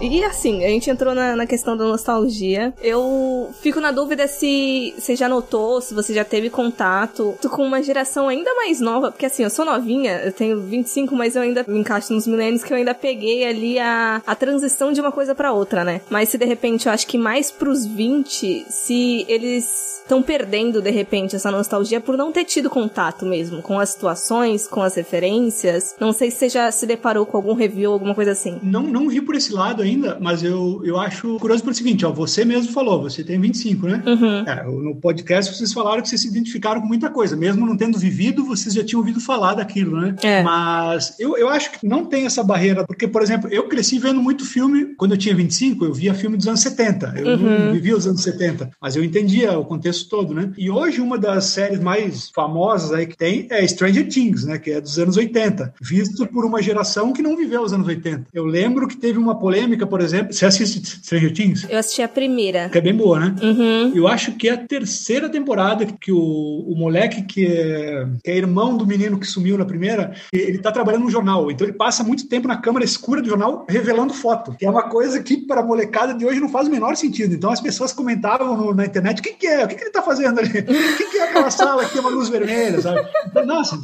E assim, a gente entrou na, na, questão da nostalgia. Eu fico na dúvida se você já notou, se você já teve contato com uma geração ainda mais nova, porque assim, eu sou novinha, eu tenho 25, mas eu ainda me encaixo nos milênios que eu ainda peguei ali a, a transição de uma coisa para outra, né? Mas se de repente eu acho que mais pros 20, se eles estão perdendo de repente essa nostalgia por não ter tido contato mesmo com as situações, com as referências. Não sei se você já se deparou com algum review, alguma coisa assim. Não, não vi por esse lado ainda, mas eu, eu acho curioso pelo seguinte, ó, você mesmo falou, você tem 25, né? Uhum. É, no podcast vocês falaram que vocês se identificaram com muita coisa, mesmo não tendo vivido, vocês já tinham ouvido falar daquilo, né? É. Mas eu, eu acho que não tem essa barreira, porque, por exemplo, eu cresci vendo muito filme, quando eu tinha 25, eu via filme dos anos 70, eu Uhum. não vivia os anos 70, mas eu entendia o contexto todo, né? E hoje uma das séries mais famosas aí que tem é Stranger Things, né? Que é dos anos 80, visto por uma geração que não viveu os anos 80. Eu lembro que teve uma polêmica, por exemplo, você assiste Stranger Things? Eu assisti a primeira. Que é bem boa, né? Uhum. Eu acho que é a terceira temporada que o, o moleque que é, que é irmão do menino que sumiu na primeira, ele tá trabalhando no jornal. Então ele passa muito tempo na câmera escura do jornal revelando foto. Que é uma coisa que para a molecada de hoje não faz o menor sentido. Então as pessoas comentavam no- na internet, o que, que é? O que, que ele tá fazendo ali? O que, que é aquela sala que tem uma luz vermelha, sabe? Então, nossa,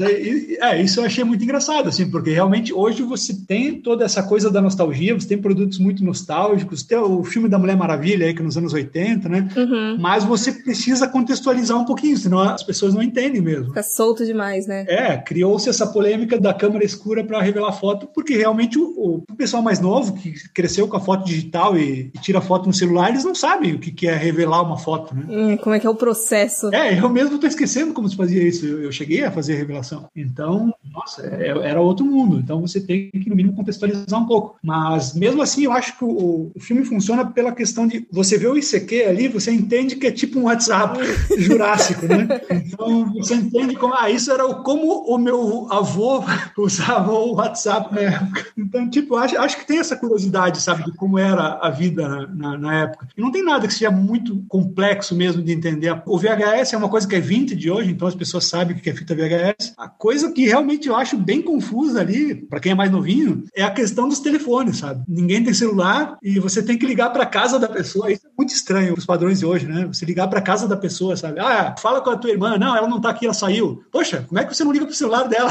é, isso eu achei muito engraçado, assim, porque realmente hoje você tem toda essa coisa da nostalgia, você tem produtos muito nostálgicos, tem o filme da Mulher Maravilha aí, que é nos anos 80, né? Uhum. Mas você precisa contextualizar um pouquinho, senão as pessoas não entendem mesmo. Fica solto demais, né? É, criou-se essa polêmica da câmera escura para revelar foto, porque realmente o, o pessoal mais novo, que cresceu com a foto digital e, e tira foto no celular, eles não sabem o que, que é revelar uma foto, né? Hum, como é que é o processo? É, eu mesmo tô esquecendo como se fazia isso. Eu, eu cheguei a fazer a revelação. Então, nossa, é- era outro mundo. Então você tem que, no mínimo, contextualizar um pouco. Mas, mesmo assim, eu acho que o, o filme funciona pela questão de você vê o ICQ ali, você entende que é tipo um WhatsApp jurássico, né? Então, você entende como, ah, isso era o, como o meu avô usava o WhatsApp na época. Então, tipo, acho, acho que tem essa curiosidade, sabe, de como era a vida na, na, na época. E não tem nada que seja muito complexo mesmo de entender. O VHS é uma coisa que é vintage hoje, então as pessoas sabem o que é fita VHS. A coisa que realmente eu acho bem confusa ali, para quem é mais novinho, é a questão dos telefones, sabe? Ninguém tem celular e você tem que ligar para casa da pessoa. Isso é muito estranho os padrões de hoje, né? Você ligar para casa da pessoa, sabe? Ah, fala com a tua irmã. Não, ela não tá aqui, ela saiu. Poxa, como é que você não liga pro celular dela?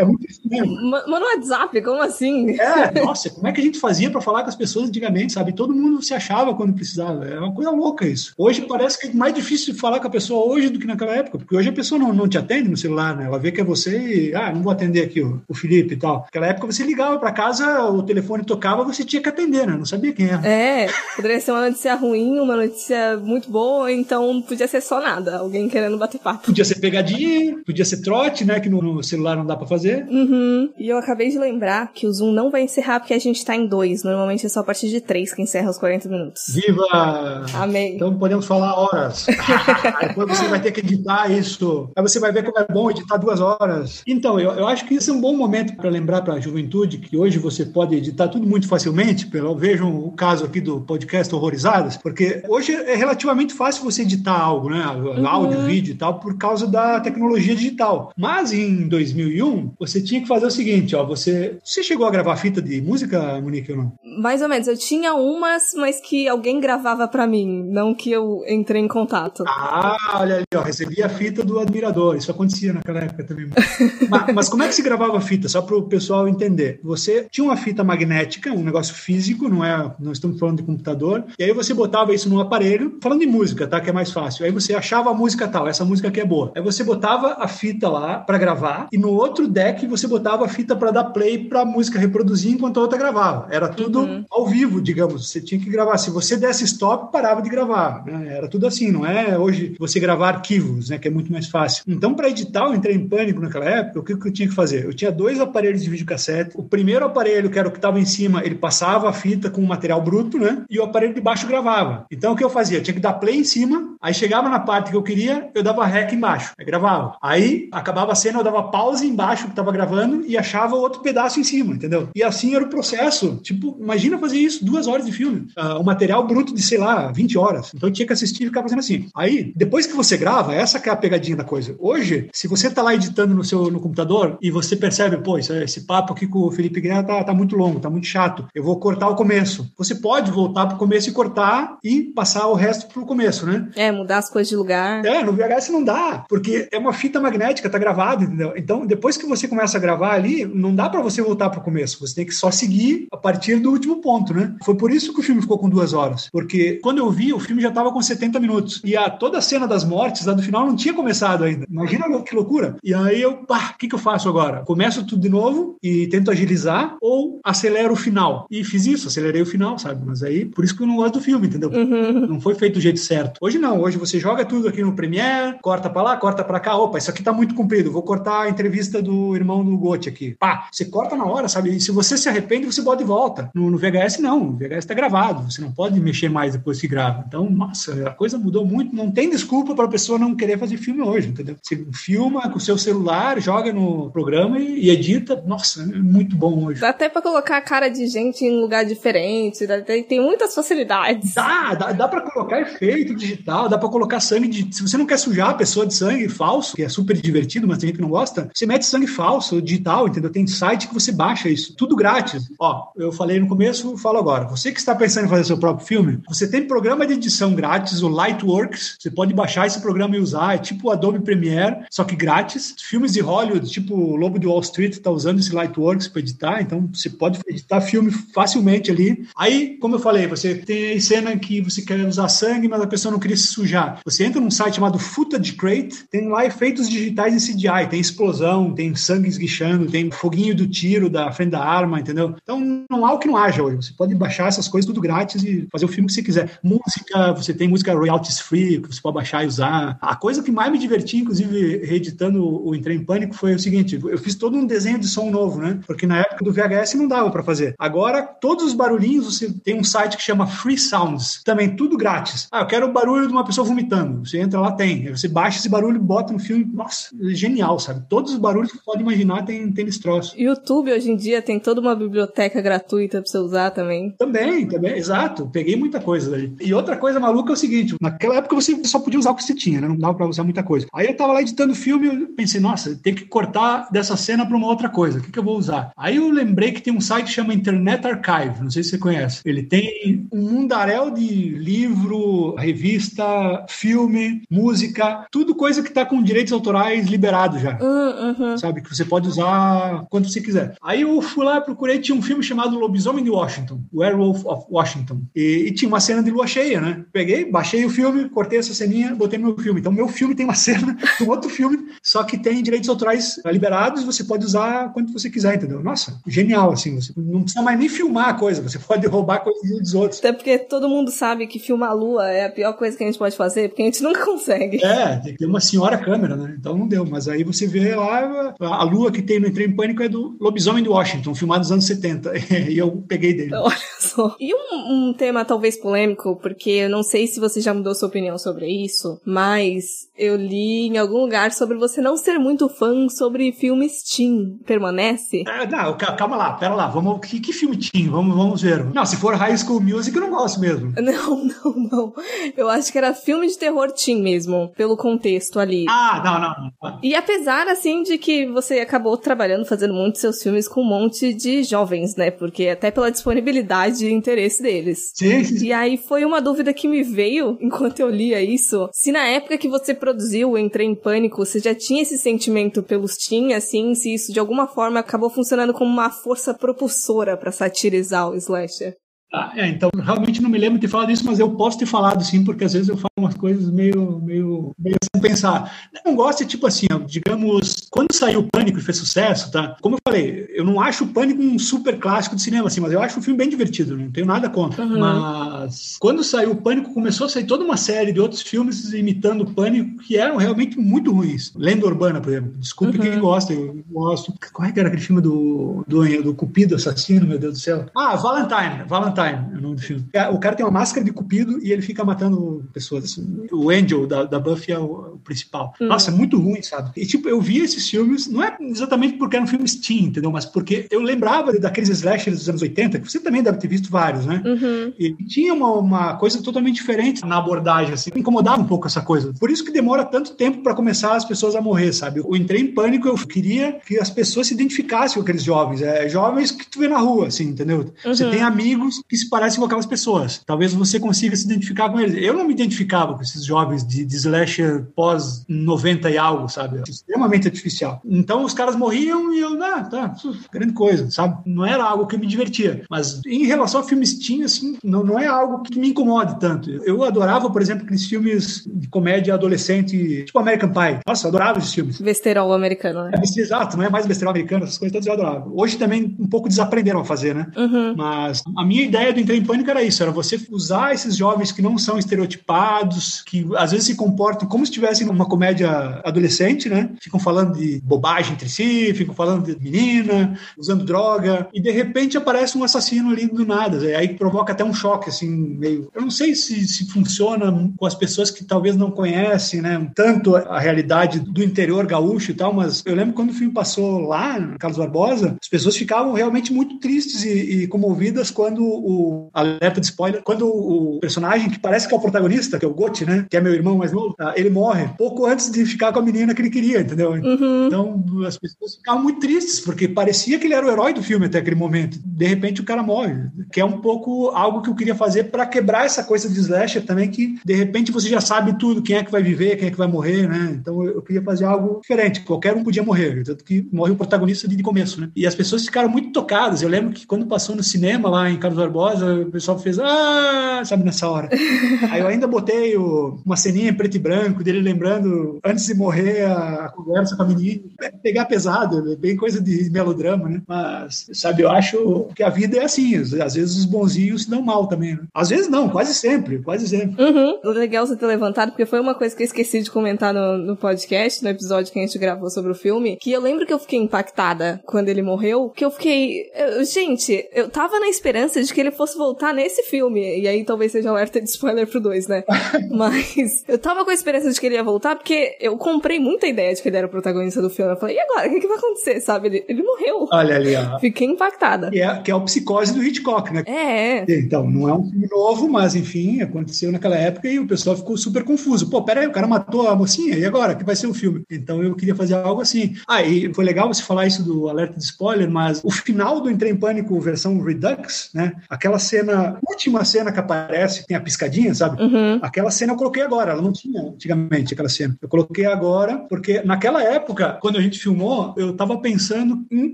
É muito estranho. Ma- Manda um WhatsApp, como assim? É, nossa, como é que a gente fazia para falar com as pessoas antigamente, sabe? Todo mundo se achava quando precisava. É uma coisa louca isso. Hoje parece que é mais difícil falar com a pessoa hoje do que naquela época, porque hoje a pessoa não, não te atende no celular, né? Ela vê que é você e, ah, não vou atender aqui o, o Felipe e tal. Naquela época você ligava para casa, o telefone tocava, você tinha que atender, né? Não sabia quem era. É, poderia ser uma notícia ruim, uma notícia muito boa, então podia ser só nada. Alguém querendo bater papo. Podia ser pegadinha, podia ser trote, né? Que no, no celular não dá para fazer. Fazer. Uhum. E eu acabei de lembrar que o Zoom não vai encerrar porque a gente tá em dois. Normalmente é só a partir de três que encerra os 40 minutos. Viva! Amém. Então podemos falar horas. Depois você vai ter que editar isso. Aí você vai ver como é bom editar duas horas. Então, eu, eu acho que esse é um bom momento para lembrar para a juventude que hoje você pode editar tudo muito facilmente. Pelo, vejam o caso aqui do podcast Horrorizadas, porque hoje é relativamente fácil você editar algo, né? Uhum. Áudio, vídeo e tal, por causa da tecnologia digital. Mas em 2001, você tinha que fazer o seguinte, ó, você... Você chegou a gravar fita de música, Monique, ou não? Mais ou menos. Eu tinha umas, mas que alguém gravava para mim, não que eu entrei em contato. Ah, olha ali, ó, recebi a fita do admirador. Isso acontecia naquela época também. mas, mas, como é que se gravava a fita? Só para o pessoal entender. Você tinha uma fita magnética, um negócio físico, não é? Não estamos falando de computador. E aí você botava isso num aparelho, falando de música, tá? Que é mais fácil. Aí você achava a música tal, essa música aqui é boa. Aí você botava a fita lá para gravar e no outro deck você botava a fita para dar play para a música reproduzir enquanto a outra gravava. Era tudo uhum. ao vivo, digamos. Você tinha que gravar. Se você desse stop, parava de gravar. Né? Era tudo assim, não é hoje você gravar arquivos, né? Que é muito mais fácil. Então, para editar, eu entrei em pânico naquela época. O que, que eu tinha que fazer? Eu tinha dois aparelhos de videocassete. O primeiro aparelho, que era o que estava em cima, ele passava a fita com o material bruto, né? E o aparelho de baixo gravava. Então, o que eu fazia? Eu tinha que dar play em cima, aí chegava na parte que eu queria, eu dava rec embaixo, aí gravava. Aí acabava a cena, eu dava pause embaixo que estava gravando e achava outro pedaço em cima, entendeu? E assim era o processo. Tipo, imagina fazer isso, duas horas de filme. Uh, o material bruto de, sei lá, 20 horas. Então eu tinha que assistir e ficar fazendo assim. Aí, depois que você grava, essa que é a pegadinha da coisa. Hoje, se você tá lá editando no seu no computador e você percebe, pô, esse papo aqui com o Felipe Guerra tá, tá muito longo, tá muito chato, eu vou cortar o começo. Você pode voltar pro começo e cortar e passar o resto pro começo, né? É, mudar as coisas de lugar. É, no VHS não dá, porque é uma fita magnética, tá gravado, entendeu? Então, depois que você começa a gravar ali, não dá para você voltar pro começo. Você tem que só seguir a partir do último ponto, né? Foi por isso que o filme ficou com duas horas. Porque quando eu vi, o filme já tava com 70 minutos. E a, toda a cena das mortes lá do final não tinha começado ainda. Imagina que loucura. E aí eu, pá, o que, que eu faço agora? Começo tudo de novo e tento agilizar ou acelero o final? E fiz isso, acelerei o final, sabe? Mas aí, por isso que eu não gosto do filme, entendeu? Uhum. Não foi feito do jeito certo. Hoje não, hoje você joga tudo aqui no Premiere, corta para lá, corta para cá. Opa, isso aqui tá muito comprido, vou cortar a entrevista do irmão do Gotti aqui. Pá, você corta na hora, sabe? E se você se arrepende, você bota de volta. No, no VHS, não. O VHS tá gravado. Você não pode mexer mais depois que grava. Então, nossa, a coisa mudou muito. Não tem desculpa para a pessoa não querer fazer filme hoje, entendeu? Você filma com o seu celular, joga no programa e, e edita. Nossa, é muito bom hoje. Dá até para colocar a cara de gente em um lugar diferente. Dá, tem muitas facilidades. Dá, dá, dá para colocar efeito digital, dá para colocar sangue de. Se você não quer sujar a pessoa de sangue falso, que é super divertido, mas tem gente que não gosta, você mete sangue falso, digital, entendeu? Tem site que você baixa isso, tudo grátis. Ó, eu falei no começo, falo agora. Você que está pensando em fazer seu próprio filme, você tem programa de edição grátis, o Lightworks. Você pode baixar esse programa e usar. É tipo o Adobe Premiere, só que grátis. Filmes de Hollywood, tipo o Lobo de Wall Street, está usando esse Lightworks para editar. Então você pode editar filme facilmente ali. Aí, como eu falei, você tem cena que você quer usar sangue, mas a pessoa não queria se sujar. Você entra num site chamado Footage Crate, tem lá efeitos digitais em CGI. Tem explosão, tem sangue esguichando, tem foguinho do tiro da frente da arma, entendeu? Então não há o que não haja hoje. Você pode baixar essas coisas tudo grátis e fazer o filme que você quiser. Música, você tem música royalties free, que você pode baixar e usar. A coisa que mais me diverti, inclusive, reeditando o Entrei em Pânico, foi o seguinte: eu fiz todo um desenho de som novo, né? Porque na época do VHS não dava para fazer. Agora, todos os barulhinhos, você tem um site que chama Free Sounds, também tudo grátis. Ah, eu quero o barulho de uma pessoa vomitando. Você entra lá, tem. Aí você baixa esse barulho bota no filme. Nossa, genial, sabe? Todos os barulhos que você pode imaginar tem, tem nesse troço. YouTube hoje em dia tem toda uma biblioteca gratuita para você usar também. Também, também, exato. Peguei muita coisa daí. E outra coisa maluca é o seguinte: naquela época você só podia usar o que você tinha, né? Não dava pra usar muita coisa. Aí eu tava lá editando filme e pensei, nossa, tem que cortar dessa cena pra uma outra coisa. O que, que eu vou usar? Aí eu lembrei que tem um site que chama Internet Archive, não sei se você conhece. Ele tem um mundaréu de livro, revista, filme, música, tudo coisa que tá com direitos autorais liberados já. Uhum. Sabe? Você pode usar quando você quiser. Aí eu fui lá, procurei, tinha um filme chamado Lobisomem de Washington, Werewolf of Washington. E, e, tinha uma cena de lua cheia, né? Peguei, baixei o filme, cortei essa ceninha, botei no meu filme. Então, meu filme tem uma cena de um outro filme, só que tem direitos autorais liberados, você pode usar quanto você quiser, entendeu? Nossa, genial, assim. Você não precisa mais nem filmar a coisa, você pode roubar coisas dos outros. Até porque todo mundo sabe que filmar a lua é a pior coisa que a gente pode fazer, porque a gente nunca consegue. É, tem que ter uma senhora câmera, né? Então não deu. Mas aí você vê lá, a lua que tem no Entrei em Pânico é do Lobisomem de Washington, filmado nos anos 70. e eu peguei dele. Olha só. E um, um tema talvez polêmico, porque eu não sei se você já mudou sua opinião sobre isso, mas eu li em algum lugar sobre você não ser muito fã sobre filmes teen. Permanece? É, não, calma lá, pera lá. Vamos, que, que filme teen? Vamos, vamos ver. Não, se for High School Music, eu não gosto mesmo. Não, não, não. Eu acho que era filme de terror teen mesmo, pelo contexto ali. Ah, não, não. não. E apesar, assim, de que você acabou trabalhando, fazendo muitos seus filmes com um monte de jovens, né? Porque até pela disponibilidade e interesse deles. Sim. E aí foi uma dúvida que me veio enquanto eu lia isso. Se na época que você produziu Entrei em Pânico, você já tinha esse sentimento pelos teen, assim, se isso de alguma forma acabou funcionando como uma força propulsora para satirizar o slasher. Ah, é, então realmente não me lembro de falar disso, mas eu posso ter falado sim, porque às vezes eu falo umas coisas meio, meio, meio sem pensar. Não gosto, é tipo assim, ó, digamos, quando saiu o Pânico e fez sucesso, tá? Como eu falei, eu não acho o Pânico um super clássico de cinema, assim, mas eu acho o filme bem divertido, não tenho nada contra. Uhum. Mas quando saiu o Pânico, começou a sair toda uma série de outros filmes imitando o Pânico que eram realmente muito ruins. Lenda Urbana, por exemplo. Desculpe uhum. quem gosta, eu gosto. Qual é que era aquele filme do, do, do Cupido assassino, meu Deus do céu? Ah, Valentine. Valentine é o nome do filme. O cara tem uma máscara de cupido e ele fica matando pessoas. Assim. O Angel da, da Buffy é o, o principal. Uhum. Nossa, é muito ruim, sabe? E tipo, eu vi esses filmes, não é exatamente porque eram filmes teen, entendeu? Mas porque eu lembrava daqueles slashers dos anos 80, que você também deve ter visto vários, né? Uhum. E tinha uma, uma coisa totalmente diferente na abordagem, assim. Incomodava um pouco essa coisa. Por isso que demora tanto tempo para começar as pessoas a morrer, sabe? Eu entrei em pânico, eu queria que as pessoas se identificassem com aqueles jovens. É, jovens que tu vê na rua, assim, entendeu? Uhum. Você tem amigos que se parecem com aquelas pessoas. Talvez você consiga se identificar com eles. Eu não me identificava com esses jovens de, de slasher pós 90 e algo, sabe? Extremamente artificial. Então os caras morriam e eu, ah, tá, grande coisa, sabe? Não era algo que me divertia. Mas em relação a filmes teen, assim, não, não é algo que me incomode tanto. Eu adorava, por exemplo, aqueles filmes de comédia adolescente, tipo American Pie. Nossa, adorava esses filmes. Besterol americano, né? É, exato, não é mais besterol americano, essas coisas todas eu adorava. Hoje também um pouco desaprenderam a fazer, né? Uhum. Mas a minha ideia do Entrei em Pânico era isso, era você usar esses jovens que não são estereotipados, que às vezes se comportam como se estivessem numa comédia adolescente, né? Ficam falando de bobagem entre si, ficam falando de menina, usando droga, e de repente aparece um assassino ali do nada. Aí provoca até um choque, assim, meio. Eu não sei se, se funciona com as pessoas que talvez não conhecem, né? Tanto a realidade do interior gaúcho e tal, mas eu lembro quando o filme passou lá, Carlos Barbosa, as pessoas ficavam realmente muito tristes e, e comovidas quando o alerta de spoiler, quando o personagem que parece que é o protagonista, que é o Gotti, né? Que é meu irmão mais novo, ah, ele morre pouco antes de ficar com a menina que ele queria, entendeu? Uhum. Então as pessoas ficavam muito tristes, porque parecia que ele era o herói do filme até aquele momento. De repente o cara morre, que é um pouco algo que eu queria fazer para quebrar essa coisa de slasher também, que de repente você já sabe tudo, quem é que vai viver, quem é que vai morrer, né? Então eu queria fazer algo diferente, qualquer um podia morrer, tanto que morre o protagonista de começo, né? E as pessoas ficaram muito tocadas. Eu lembro que quando passou no cinema lá em Carlos Barbosa, o pessoal fez, ah, sabe, nessa hora. Aí eu ainda botei o, uma ceninha em preto e branco dele lembrando, antes de morrer, a, a conversa com a menina. É pegar pesado, é bem coisa de melodrama, né? Mas, sabe, eu acho que a vida é assim. Às vezes os bonzinhos se dão mal também, né? Às vezes não, quase sempre, quase sempre. Uhum. Legal você ter levantado, porque foi uma coisa que eu esqueci de comentar no, no podcast, no episódio que a gente gravou sobre o filme, que eu lembro que eu fiquei impactada quando ele morreu, que eu fiquei... Eu, gente, eu tava na esperança de que ele fosse voltar nesse filme, e aí talvez seja alerta de spoiler pro 2, né? Mas eu tava com a esperança de que ele ia voltar, porque eu comprei muita ideia de que ele era o protagonista do filme. Eu falei, e agora? O que, que vai acontecer, sabe? Ele, ele morreu. Olha ali, ó. Fiquei impactada. Que é, que é o psicose do Hitchcock, né? É. Então, não é um filme novo, mas enfim, aconteceu naquela época e o pessoal ficou super confuso. Pô, peraí, o cara matou a mocinha, e agora? Que vai ser o filme? Então eu queria fazer algo assim. Ah, e foi legal você falar isso do alerta de spoiler, mas o final do Entrei em Pânico versão Redux, né? Aquela cena, última cena que aparece, tem a piscadinha, sabe? Uhum. Aquela aquela cena eu coloquei agora, ela não tinha antigamente aquela cena. Eu coloquei agora porque naquela época, quando a gente filmou, eu estava pensando em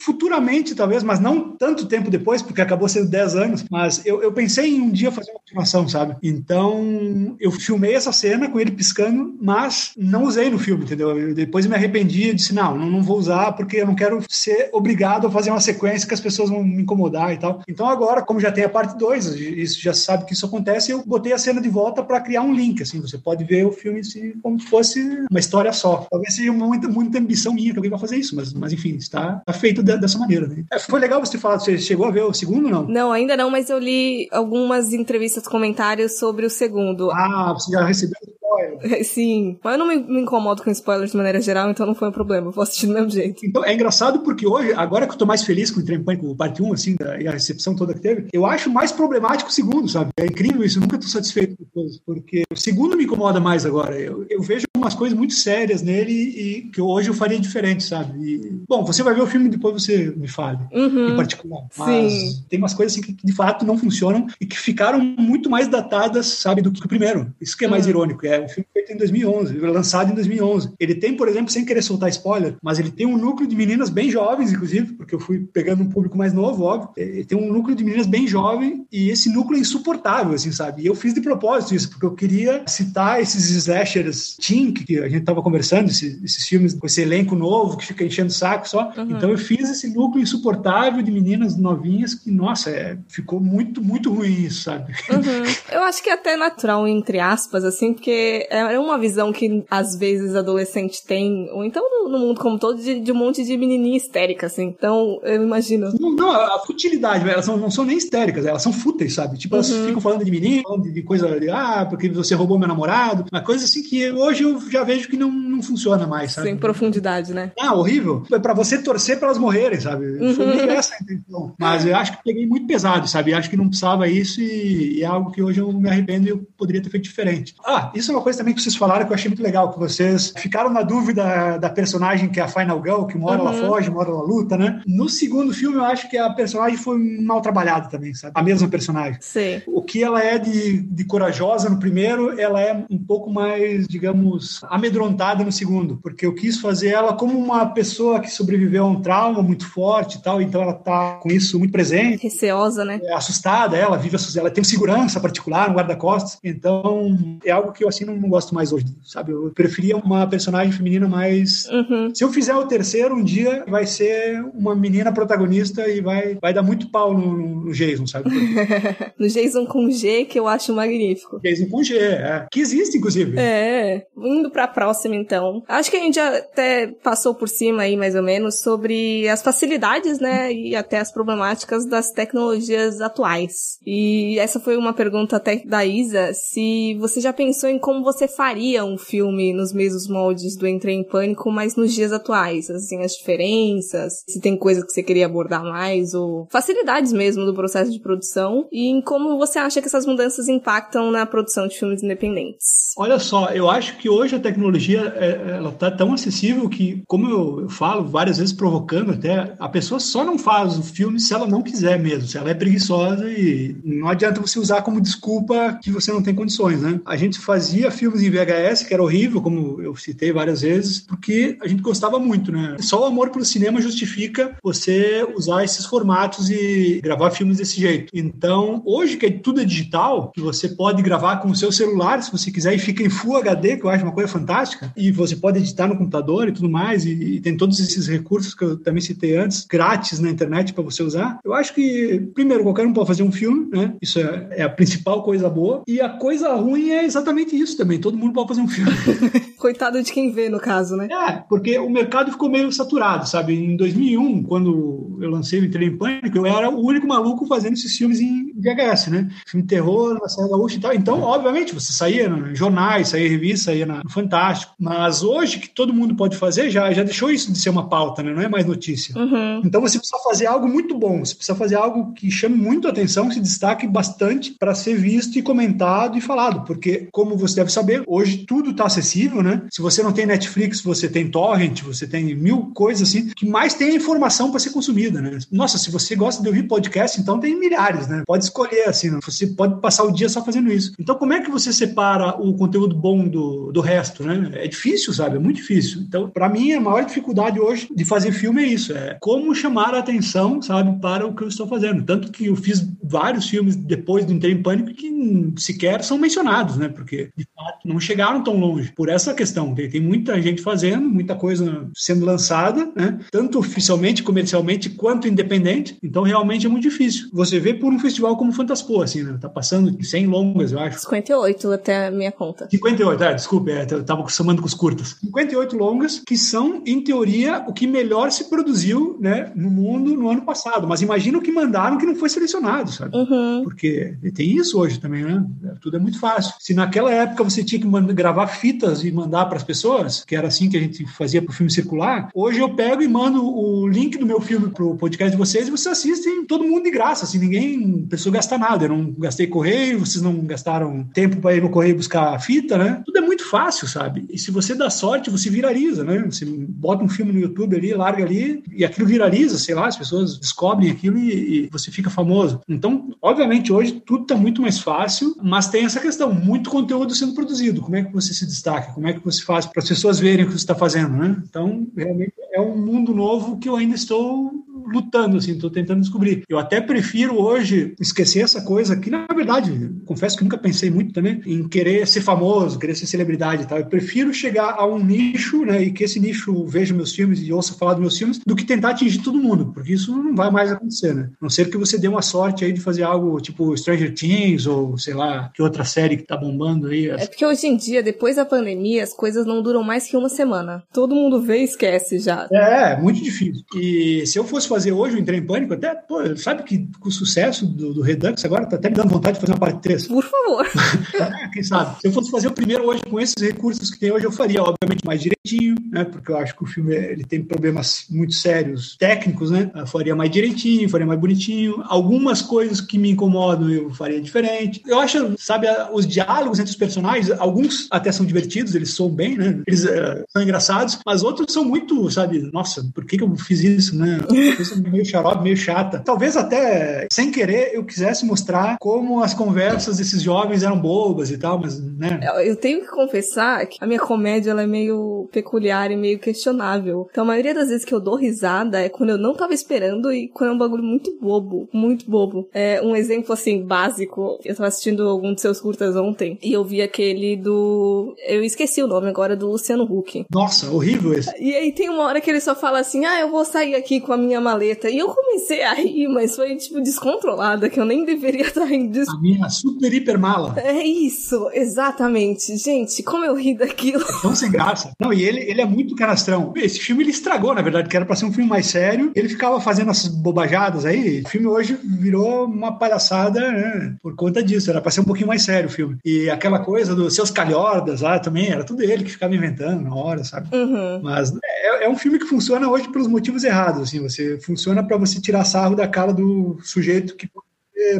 futuramente, talvez, mas não tanto tempo depois, porque acabou sendo 10 anos, mas eu, eu pensei em um dia fazer uma continuação, sabe? Então, eu filmei essa cena com ele piscando, mas não usei no filme, entendeu? Eu, depois me arrependi e disse, não, não, não vou usar porque eu não quero ser obrigado a fazer uma sequência que as pessoas vão me incomodar e tal. Então agora, como já tem a parte 2, isso já sabe que isso acontece, eu botei a cena de volta para criar um link, assim, você pode ver o filme assim, como se fosse uma história só. Talvez seja muita, muita ambição minha que alguém vai fazer isso, mas, mas enfim, está, está feito de, dessa maneira. Né? É, foi legal você falar, você chegou a ver o segundo não? Não, ainda não, mas eu li algumas entrevistas, comentários sobre o segundo. Ah, você já recebeu spoiler. Sim, mas eu não me, me, incomodo com spoilers de maneira geral, então não foi um problema. Eu vou assistir do mesmo jeito. Então, é engraçado porque hoje, agora que eu tô mais feliz com o Trem Pânico, parte 1, assim, da, e a recepção toda que teve, eu acho mais problemático o segundo, sabe? É incrível isso, eu nunca tô satisfeito com coisa, porque o segundo me incomoda mais agora. Eu, eu vejo umas coisas muito sérias nele e que hoje eu faria diferente, sabe? E, bom, você vai ver o filme e depois você me fale, uhum. em particular. Mas Sim. tem umas coisas assim que, que de fato não funcionam e que ficaram muito mais datadas, sabe, do que o primeiro. Isso que é mais uhum. irônico. É um filme feito em 2011, lançado em 2011. Ele tem, por exemplo, sem querer soltar spoiler, mas ele tem um núcleo de meninas bem jovens, inclusive, porque eu fui pegando um público mais novo, óbvio. Ele tem um núcleo de meninas bem jovem e esse núcleo é insuportável, assim, sabe? E eu fiz de propósito isso, porque eu queria citar esses slashers teen, que a gente tava conversando, esses, esses filmes com esse elenco novo que fica enchendo o saco só. Uhum. Então eu fiz esse núcleo insuportável de meninas novinhas que, nossa, é, ficou muito, muito ruim isso, sabe? Uhum. Eu acho que é até natural, entre aspas, assim, porque é uma visão que às vezes adolescente tem, ou então no, mundo como todo, de, de, um monte de menininha histérica, assim. Então, eu imagino. Não, não a futilidade, elas não, não, são nem histéricas, elas são fúteis, sabe? Tipo, elas uhum. ficam falando de menino, de, de coisa, de, ah, porque você roubou meu namorado, uma coisa assim que hoje eu já vejo que não, não funciona mais, sabe? Sem profundidade, né? Ah, horrível. É pra você torcer pra elas morrerem, sabe? Uhum. Foi meio essa a intenção. Mas eu acho que peguei muito pesado, sabe? Eu acho que não precisava isso e, e é algo que hoje eu me arrependo e eu poderia ter feito diferente. Ah, isso é uma coisa também que vocês falaram que eu achei muito legal, que vocês ficaram na dúvida da personagem que é a Final Girl, que uma hora uhum. ela foge, uma hora ela luta, né? No segundo filme, eu acho que a personagem foi mal trabalhada também, sabe? A mesma personagem. Sim. O que ela é de, de corajosa no primeiro, ela é um pouco mais, digamos, amedrontada no segundo, porque eu quis fazer ela como uma pessoa que sobreviveu a um trauma muito forte e tal, então ela tá com isso muito presente. Receosa, né? É assustada, ela vive ela tem segurança particular, um guarda-costas, então é algo que eu assim não, não gosto mais hoje, sabe? Eu preferia uma personagem feminina mais. Uhum. Se eu fizer o terceiro, um dia vai ser uma menina protagonista e vai, vai dar muito pau no, no Jason, sabe? no Jason com G, que eu acho magnífico. Jason com G, é. Que existe, inclusive. É. Indo pra próxima, então. Acho que a gente até passou por cima aí, mais ou menos, sobre as facilidades, né? E até as problemáticas das tecnologias atuais. E essa foi uma pergunta até da Isa, se você já pensou em como você faria um filme nos mesmos moldes do Entrei em Pânico, mas nos dias atuais, assim, as diferenças, se tem coisa que você queria abordar mais, ou facilidades mesmo do processo de produção, e em como você acha que essas mudanças impactam na produção de filmes independentes. Olha só, eu acho que hoje a tecnologia, é, ela tá tão acessível que, como eu, falo várias vezes provocando até, a pessoa só não faz o filme se ela não quiser mesmo, se ela é preguiçosa e não adianta você usar como desculpa que você não tem condições, né? A gente fazia filmes em VHS, que era horrível, como eu citei várias vezes, porque a gente gostava muito, né? Só o amor pelo cinema justifica você usar esses formatos e gravar filmes desse jeito. Então, hoje que tudo é digital, que você pode gravar com o seu celular, se você quiser, e fica em Full HD, que eu acho uma coisa fantástica, e você pode editar no computador e tudo mais, e, e tem todos esses recursos que eu também citei antes, grátis na internet para você usar. Eu acho que, primeiro, qualquer um pode fazer um filme, né? Isso é, é a principal coisa boa. E a coisa ruim é exatamente isso também. Todo mundo pode fazer um filme. Coitado de quem vê, no caso, né? É, porque o mercado ficou meio saturado, sabe? Em 2001, quando eu lancei o Entrei em Pânico, eu era o único maluco fazendo esses filmes em VHS, né? Filme terror, na Serra Gaúcha e tal. Então, obviamente, você saía em jornais, saía em revista, saía no Fantástico. Mas hoje, que todo mundo pode fazer, já, já deixou isso de ser uma pauta, né? Não é mais notícia. Uhum. Então, você precisa fazer algo muito bom. Você precisa fazer algo que chame muito a atenção, que se destaque bastante para ser visto e comentado e falado. Porque, como você deve saber, hoje tudo está acessível, né? Se você não tem Netflix, você tem Torrent, você tem mil coisas assim, que mais tem informação para ser consumida, né? Nossa, se você gosta de ouvir podcast, então tem milhares, né? Pode escolher, assim, você pode passar o dia só fazendo isso. Então, como é que você separa o conteúdo bom do, do resto, né? É difícil, sabe? É muito difícil. Então, para mim, a maior dificuldade hoje de fazer filme é isso, é como chamar a atenção, sabe, para o que eu estou fazendo. Tanto que eu fiz vários filmes depois do Entrei em Pânico que sequer são mencionados, né? Porque, de fato, não chegaram tão longe. Por essa questão, tem, tem muita gente fazendo, muita coisa sendo lançada, né? Tanto oficialmente, comercialmente, quanto independente. Então, realmente é muito difícil. Você vê por um festival como Fantaspo, assim, né? Tá passando 100 longas, eu acho. 58 até a minha conta. 58, é, desculpe, é, eu tava somando com os curtas. 58 longas, que são, em teoria, o que melhor se produziu, né, no mundo no ano passado. Mas imagina o que mandaram que não foi selecionado, sabe? Uhum. Porque tem isso hoje também, né? Tudo é muito fácil. Se naquela época você tinha que gravar fitas e mandar para as pessoas, que era assim que a gente fazia para o filme circular, hoje eu pego e mando o link do meu filme pro podcast de vocês e vocês assistem todo mundo de graça, assim, ninguém pessoa gasta nada. Eu não gastei correio, vocês não gastaram tempo para ir no correio buscar a fita, né? Tudo é muito fácil, sabe? E se você dá sorte, você viraliza, né? Você bota um filme no YouTube ali, larga ali e aquilo viraliza, sei lá, as pessoas descobrem aquilo e, e você fica famoso. Então, obviamente, hoje tudo está muito mais fácil, mas tem essa questão, muito conteúdo sendo produzido. Como é que você se destaca? Como é que você faz para as pessoas verem o que você está fazendo, né? Então, realmente é um mundo novo que eu ainda estou lutando, assim, estou tentando descobrir. Eu até prefiro hoje esquecer essa coisa que, na verdade, confesso que nunca pensei muito também em querer ser famoso, querer ser celebridade e tal. Eu prefiro chegar a um nicho, né, e que esse nicho veja meus filmes e ouça falar dos meus filmes, do que tentar atingir todo mundo, porque isso não vai mais acontecer, né? A não ser que você dê uma sorte aí de fazer algo tipo Stranger Things ou sei lá, que outra série que tá bombando aí. É porque hoje em dia, depois da pandemia, as coisas não duram mais que uma semana. Todo mundo vê e esquece já. É, é muito difícil. E se eu fosse fazer hoje o Entrei em Pânico, até, pô, sabe que com o sucesso do, do Redux agora tá até me dando vontade de fazer uma parte 3. Por favor. é, quem sabe? Se eu fosse fazer o primeiro hoje com esses recursos que tem hoje, eu faria, obviamente, mais direitinho, né? Porque eu acho que o filme ele tem problemas muito sérios técnicos, né? Eu faria mais direitinho, faria mais bonitinho. Algumas coisas que me incomodam eu faria diferente. Eu acho, sabe, os diálogos entre os personagens, alguns até são divertidos, eles são bem, né? Eles uh, são engraçados, mas outros são muito, sabe, nossa, por que, que eu fiz isso, né? Meio xarope, meio chata. Talvez até, sem querer, eu quisesse mostrar como as conversas desses jovens eram bobas e tal, mas, né? Eu tenho que confessar que a minha comédia ela é meio peculiar e meio questionável. Então a maioria das vezes que eu dou risada é quando eu não tava esperando e quando é um bagulho muito bobo, muito bobo. É um exemplo assim básico. Eu tava assistindo algum de seus curtas ontem e eu vi aquele do eu esqueci o nome agora do Luciano Huck. Nossa, horrível esse. E aí tem uma hora que ele só fala assim: "Ah, eu vou sair aqui com a minha maleta". E eu comecei a rir, mas foi tipo descontrolada, que eu nem deveria estar rindo disso. A minha super hiper mala. É isso, exatamente. Gente, como eu ri daquilo. É tão sem graça. Não, e ele, ele é muito canastrão. Esse filme ele estragou, na verdade, que era pra ser um filme mais sério. Ele ficava fazendo essas bobajadas aí. O filme hoje virou uma palhaçada né, por conta disso. Era pra ser um pouquinho mais sério o filme. E aquela coisa dos seus calhordas lá também, era tudo ele que ficava inventando na hora, sabe? Uhum. Mas é, é, um filme que funciona hoje pelos motivos errados, assim. Você funciona para você tirar sarro da cara do sujeito que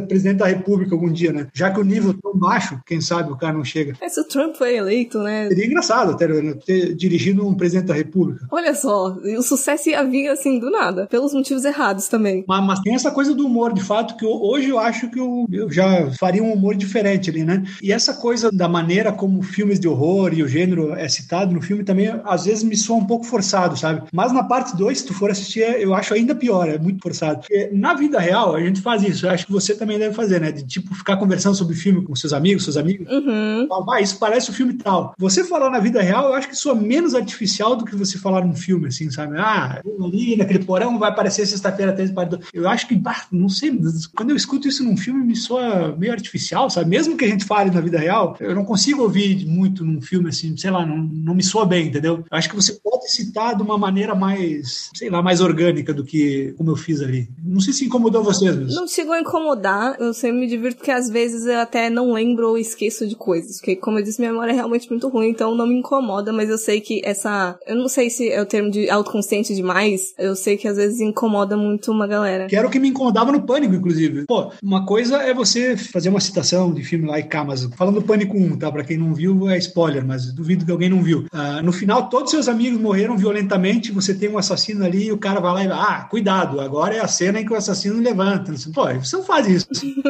presidente da República algum dia, né? Já que o nível é tão baixo, quem sabe o cara não chega. É, se o Trump foi eleito, né? Seria engraçado até né, ter dirigido um presidente da República. Olha só, o sucesso ia vir assim do nada, pelos motivos errados também. Mas, mas tem essa coisa do humor, de fato, que eu, hoje eu acho que eu, eu, já faria um humor diferente ali, né? E essa coisa da maneira como filmes de horror e o gênero é citado no filme também, às vezes me soa um pouco forçado, sabe? Mas na parte 2, se tu for assistir, eu acho ainda pior, é muito forçado. Porque na vida real, a gente faz isso, eu acho que você também deve fazer, né? De tipo ficar conversando sobre filme com seus amigos, seus amigos. Uhum. Ah, isso parece o um filme tal. Você falar na vida real, eu acho que soa menos artificial do que você falar num filme, assim, sabe? Ah, ali naquele porão vai aparecer sexta-feira 13 para Eu acho que, bah, não sei, quando eu escuto isso num filme, me soa meio artificial, sabe? Mesmo que a gente fale na vida real, eu não consigo ouvir muito num filme, assim, sei lá, não, não me soa bem, entendeu? Eu acho que você pode citar de uma maneira mais, sei lá, mais orgânica do que como eu fiz ali. Não sei se incomodou vocês mesmo. Não chegou a incomodar, eu sempre me divirto porque às vezes eu até não lembro ou esqueço de coisas. Porque, como eu disse, minha memória é realmente muito ruim, então não me incomoda, mas eu sei que essa. Eu não sei se é o termo de autoconsciente demais. Eu sei que às vezes incomoda muito uma galera. Que era o que me incomodava no Pânico, inclusive. Pô, uma coisa é você fazer uma citação de filme lá e cá, mas falando do Pânico 1, tá? Pra quem não viu, é spoiler, mas duvido que alguém não viu. Uh, no final, todos seus amigos morreram violentamente, você tem um assassino ali e o cara vai lá e ah, cuidado, agora é a cena em que o assassino levanta. Pô, você não faz isso.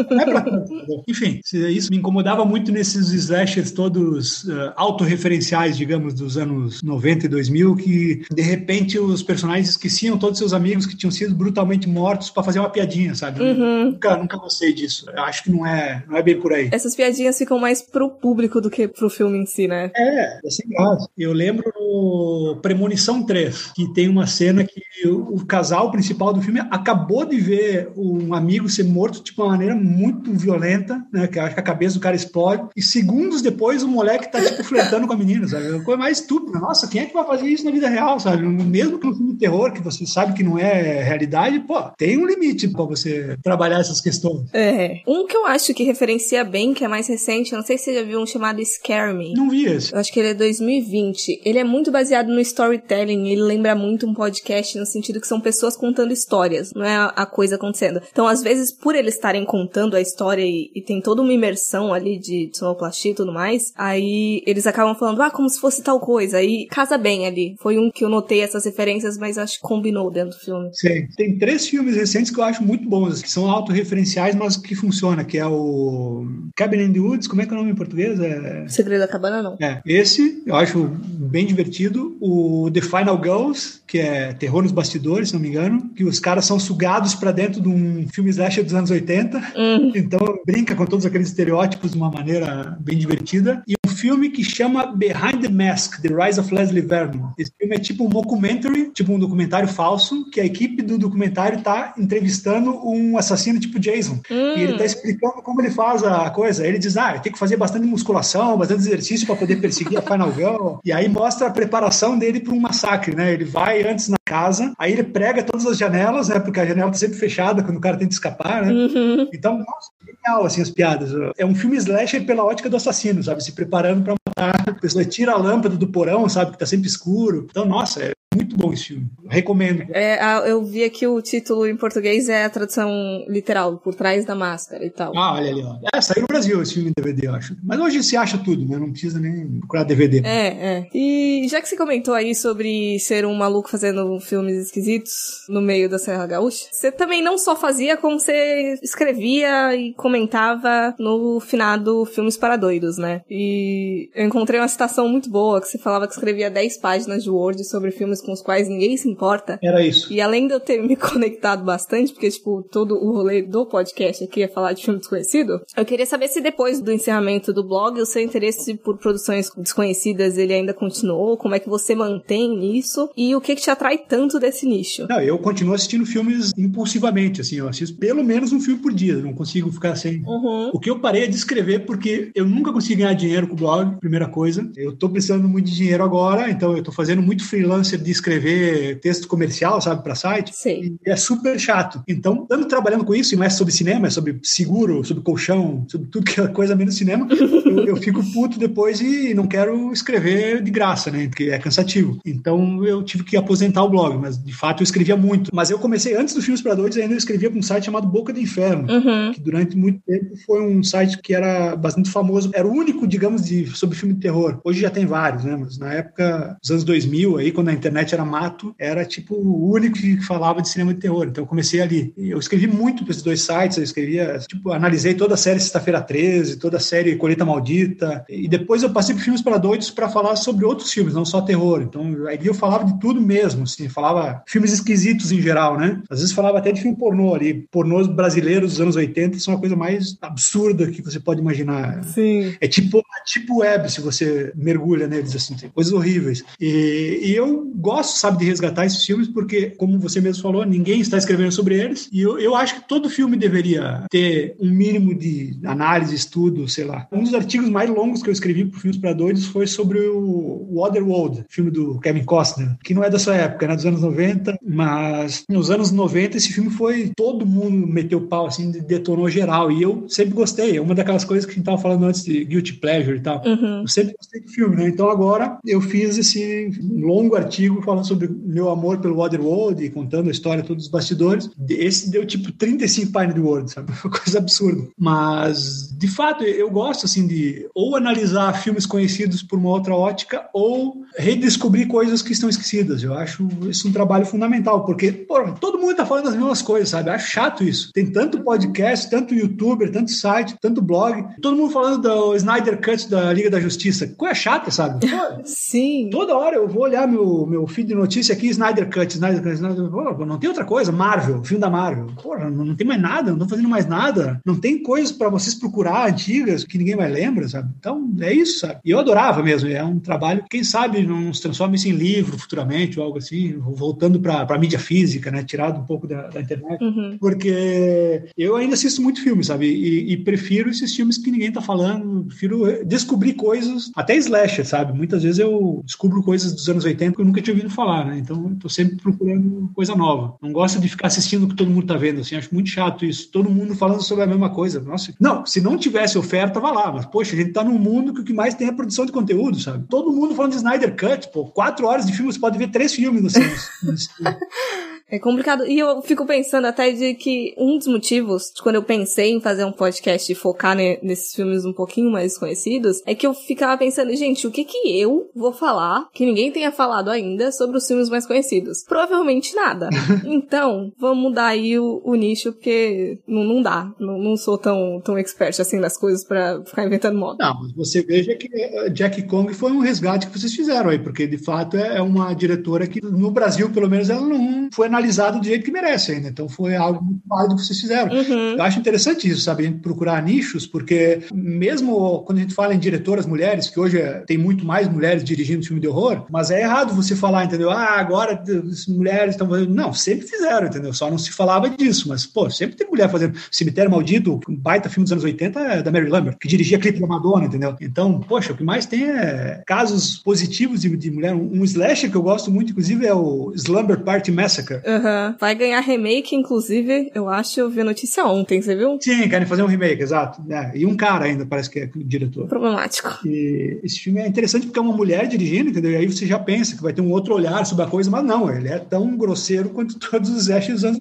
Não é tanto. Enfim, isso me incomodava muito nesses slashers todos uh, autorreferenciais, digamos, dos anos 90 e 2000, que de repente os personagens esqueciam todos seus amigos que tinham sido brutalmente mortos para fazer uma piadinha, sabe? Uhum. Nunca, nunca gostei disso. Eu acho que não é, não é bem por aí. Essas piadinhas ficam mais pro público do que pro filme em si, né? É, é sem graça. Eu lembro no Premonição 3, que tem uma cena que o, o casal principal do filme acabou de ver um amigo ser morto de uma maneira muito violenta, né? Que acho que a cabeça do cara explode. E segundos depois o moleque tá, tipo, flertando com a menina, sabe? É a coisa mais estúpida. Nossa, quem é que vai fazer isso na vida real, sabe? Mesmo que no filme de terror, que você sabe que não é realidade, pô, tem um limite pra você trabalhar essas questões. É. Um que eu acho que referencia bem, que é mais recente, eu não sei se você já viu um chamado Scare Me. Não vi esse. Eu acho que ele é 2020. Ele é muito baseado no storytelling, ele lembra muito um podcast no sentido que são pessoas contando histórias, não é a coisa acontecendo. Então, às vezes, por eles estarem contando a história e, e tem toda uma imersão ali de sonoplastia e tudo mais, aí eles acabam falando, ah, como se fosse tal coisa, aí casa bem ali. Foi um que eu notei essas referências, mas acho que combinou dentro do filme. Sim. Tem três filmes recentes que eu acho muito bons, que são autorreferenciais, mas que funciona, que é o Cabin in the Woods, como é que é o nome em português? É... Segredo da Cabana, não. É, esse eu acho bem divertido. O The Final Girls, que é terror nos bastidores, se não me engano, que os caras são sugados para dentro de um filme slasher dos anos 80. Hum. Então brinca com todos aqueles estereótipos de uma maneira bem divertida. E um filme que chama Behind the Mask, The Rise of Leslie Vernon. Esse filme é tipo um documentary, tipo um documentário falso, que a equipe do documentário tá entrevistando um assassino tipo Jason. Hum. E ele tá explicando como ele faz a coisa. Ele diz, ah, tem que fazer bastante musculação, bastante exercício para poder perseguir a Final Girl. E aí mostra a preparação dele para um massacre, né? Ele vai antes na casa, aí ele prega todas as janelas, né? Porque a janela tá sempre fechada quando o cara tenta escapar, né? Uhum. Então, nossa, genial, assim, as piadas. É um filme slasher pela ótica do assassino, sabe? Se preparando para matar. A pessoa tira a lâmpada do porão, sabe? Que tá sempre escuro. Então, nossa, é muito bom esse filme. Recomendo. É, eu vi aqui o título em português é a tradução literal, por trás da máscara e tal. Ah, olha ali, ó. É, saiu no Brasil esse filme em DVD, eu acho. Mas hoje se acha tudo, né? Não precisa nem procurar DVD. É, é. E já que você comentou aí sobre ser um maluco fazendo filmes esquisitos no meio da Serra Gaúcha, você também não só fazia, como você escrevia e comentava no finado Filmes para Doidos, né? E eu encontrei uma citação muito boa que você falava que escrevia 10 páginas de Word sobre filmes com os quais ninguém se importa. Era isso. E além de eu ter me conectado bastante, porque, tipo, todo o rolê do podcast aqui é falar de filme desconhecido, eu queria saber se depois do encerramento do blog, o seu interesse por produções desconhecidas, ele ainda continuou, como é que você mantém isso, e o que, que te atrai tanto desse nicho? Não, eu continuo assistindo filmes impulsivamente, assim, eu assisto pelo menos um filme por dia, não consigo ficar sem. Uhum. O que eu parei é de escrever porque eu nunca consegui ganhar dinheiro com o blog, primeira coisa. Eu tô precisando muito de dinheiro agora, então eu tô fazendo muito freelancer de escrever texto comercial, sabe, para site. Sim. É super chato. Então, estando trabalhando com isso, e não é sobre cinema, é sobre seguro, sobre colchão, sobre tudo que é coisa menos cinema, eu, eu fico puto depois e não quero escrever de graça, né? Porque é cansativo. Então, eu tive que aposentar o blog, mas de fato eu escrevia muito. Mas eu comecei antes dos Filmes para Doidos, ainda eu escrevia para um site chamado Boca do Inferno, Uhum. que durante muito tempo foi um site que era bastante famoso. Era o único, digamos, de, sobre filme de terror. Hoje já tem vários, né? Mas na época, dos anos 2000, aí, quando a internet era mato, era tipo o único que falava de cinema de terror. Então eu comecei ali. E eu escrevi muito para esses dois sites. Eu escrevia, tipo, analisei toda a série Sexta-feira 13, toda a série Colheita Maldita. E depois eu passei por Filmes para Doidos para falar sobre outros filmes, não só terror. Então aí eu falava de tudo mesmo, assim. Falava filmes esquisitos em geral, né? Às vezes falava até de filme pornô ali. Pornôs brasileiros dos anos 80 são a coisa mais absurda que você pode imaginar. Sim. É tipo, é tipo web, se você mergulha neles, assim, tem coisas horríveis. E, e eu gosto, sabe, de resgatar esses filmes, porque, como você mesmo falou, ninguém está escrevendo sobre eles. E eu, eu acho que todo filme deveria ter um mínimo de análise, estudo, sei lá. Um dos artigos mais longos que eu escrevi para Filmes para Doidos foi sobre o Waterworld, filme do Kevin Costner, que não é da sua época, né, dos anos 90, mas nos anos 90 esse filme foi. Todo mundo meteu pau, assim, detonou geral. E eu sempre gostei. É uma daquelas coisas que a gente estava falando antes de Guilty Pleasure e tal. Uhum. Eu sempre gostei do filme, né? Então agora eu fiz esse longo artigo falando sobre meu amor pelo Waterworld e contando a história, todos os bastidores. Esse deu tipo 35 páginas de Word, sabe? Foi coisa absurda. Mas, de fato, eu gosto assim de ou analisar filmes conhecidos por uma outra ótica ou redescobrir coisas que estão esquecidas. Eu acho isso um trabalho fundamental, porque pô, todo mundo está falando as mesmas coisas, sabe? Eu acho chato isso. Tem tanto podcast, tanto youtuber, tanto site, tanto blog, todo mundo falando do Snyder Cut da Liga da Justiça. Coisa chata, sabe? Pô, Sim. Toda hora eu vou olhar meu, meu feed de notícia aqui, Snyder Cut, Snyder Cut, Snyder Cut. Pô, não tem outra coisa, Marvel, filme da Marvel. Porra, não, não tem mais nada, não tô fazendo mais nada. Não tem coisas para vocês procurar antigas que ninguém mais lembra, sabe? Então, é isso, sabe? E eu adorava mesmo, é um trabalho, quem sabe não se transforma isso em livro futuramente ou algo assim, voltando para a mídia física, né? Tirado um pouco da, da internet. Uhum. Porque eu ainda assisto muito filme, sabe? E, e, prefiro esses filmes que ninguém tá falando, prefiro descobrir coisas, até slasher, sabe? Muitas vezes eu descubro coisas dos anos 80 que eu nunca tinha ouvido falar, né? Então tô sempre procurando coisa nova. Não gosto de ficar assistindo o que todo mundo tá vendo, assim, acho muito chato isso. Todo mundo falando sobre a mesma coisa. Nossa, não, se não tivesse oferta, vá lá. Mas, poxa, a gente tá num mundo que o que mais tem é produção de conteúdo, sabe? Todo mundo falando de Snyder Cut, pô, quatro horas de filme, você pode ver três filmes no cinema. É complicado. E eu fico pensando até de que um dos motivos de quando eu pensei em fazer um podcast e focar ne nesses filmes um pouquinho mais conhecidos é que eu ficava pensando, gente, o que que eu vou falar que ninguém tenha falado ainda sobre os filmes mais conhecidos? Provavelmente nada. então, vamos mudar aí o, o nicho, porque não, não dá. Não, não, sou tão, tão expert assim nas coisas para ficar inventando moda. Não, mas você veja que eh, Jack Kong foi um resgate que vocês fizeram aí, porque de fato é, é uma diretora que no Brasil, pelo menos, ela não foi analisado do jeito que merece ainda. Então foi algo muito válido que vocês fizeram. Uhum. Eu acho interessante isso, sabe? A gente procurar nichos, porque mesmo quando a gente fala em diretoras mulheres, que hoje é, tem muito mais mulheres dirigindo filme de horror, mas é errado você falar, entendeu? Ah, agora as mulheres estão fazendo. Não, sempre fizeram, entendeu? Só não se falava disso, mas, pô, sempre tem mulher fazendo Cemitério Maldito, um baita filme dos anos 80 é da Mary Lambert, que dirigia clipe da Madonna, entendeu? Então, poxa, o que mais tem é casos positivos de, de mulher. Um, um slasher que eu gosto muito, inclusive, é o Slumber Party Massacre. Uhum. Vai ganhar remake, inclusive, eu acho, eu vi a notícia ontem, você viu? Sim, querem fazer um remake, exato. É, e um cara ainda parece que é o diretor. Problemático. E esse filme é interessante porque é uma mulher dirigindo, entendeu? E aí você já pensa que vai ter um outro olhar sobre a coisa, mas não, ele é tão grosseiro quanto todos os Ash dos anos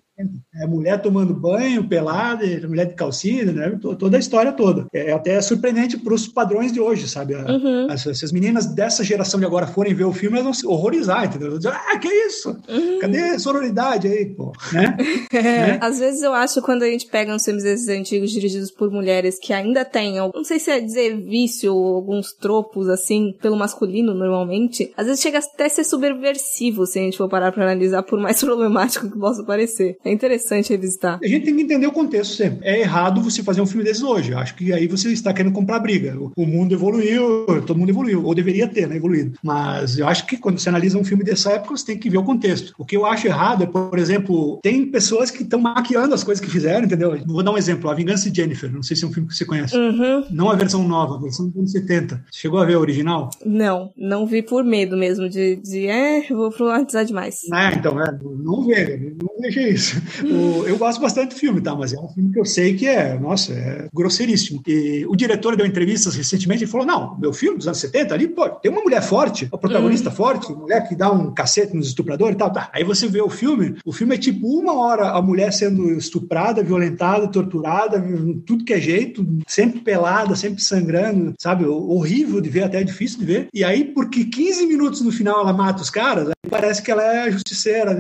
é mulher tomando banho, pelada, mulher de calcinha, né? Toda a história toda. É até surpreendente para os padrões de hoje, sabe? Uhum. As, se as meninas dessa geração de agora forem ver o filme, elas vão se horrorizar, entendeu? Vão dizer, ah, que isso? Uhum. Cadê a sororidade aí, pô? Né? É. né? Às vezes eu acho quando a gente pega uns filmes desses antigos dirigidos por mulheres que ainda têm, não sei se é dizer vício ou alguns tropos, assim, pelo masculino normalmente, às vezes chega até a ser subversivo se a gente for parar pra analisar, por mais problemático que possa parecer. É interessante revisitar. A gente tem que entender o contexto sempre. É errado você fazer um filme desses hoje. Acho que aí você está querendo comprar briga. O mundo evoluiu, todo mundo evoluiu, ou deveria ter, né, evoluído. Mas eu acho que quando você analisa um filme dessa época, você tem que ver o contexto. O que eu acho errado é, por exemplo, tem pessoas que estão maquiando as coisas que fizeram, entendeu? Vou dar um exemplo, A Vingança de Jennifer. Não sei se é um filme que você conhece. Uhum. Não a versão nova, a versão dos anos 70. Você chegou a ver a original? Não, não vi por medo mesmo de, de é, vou problematizar demais. É, então, é, não veja, não veja isso. O, eu gosto bastante do filme, tá? Mas é um filme que eu sei que é, nossa, é grosseiríssimo. E o diretor deu entrevistas recentemente e falou: não, meu filme dos anos 70 ali, pô, tem uma mulher forte, a protagonista forte, mulher que dá um cacete nos estupradores e tal. Tá. Aí você vê o filme, o filme é tipo uma hora a mulher sendo estuprada, violentada, torturada, tudo que é jeito, sempre pelada, sempre sangrando, sabe? Horrível de ver, até difícil de ver. E aí, porque 15 minutos no final ela mata os caras, parece que ela é justiceira,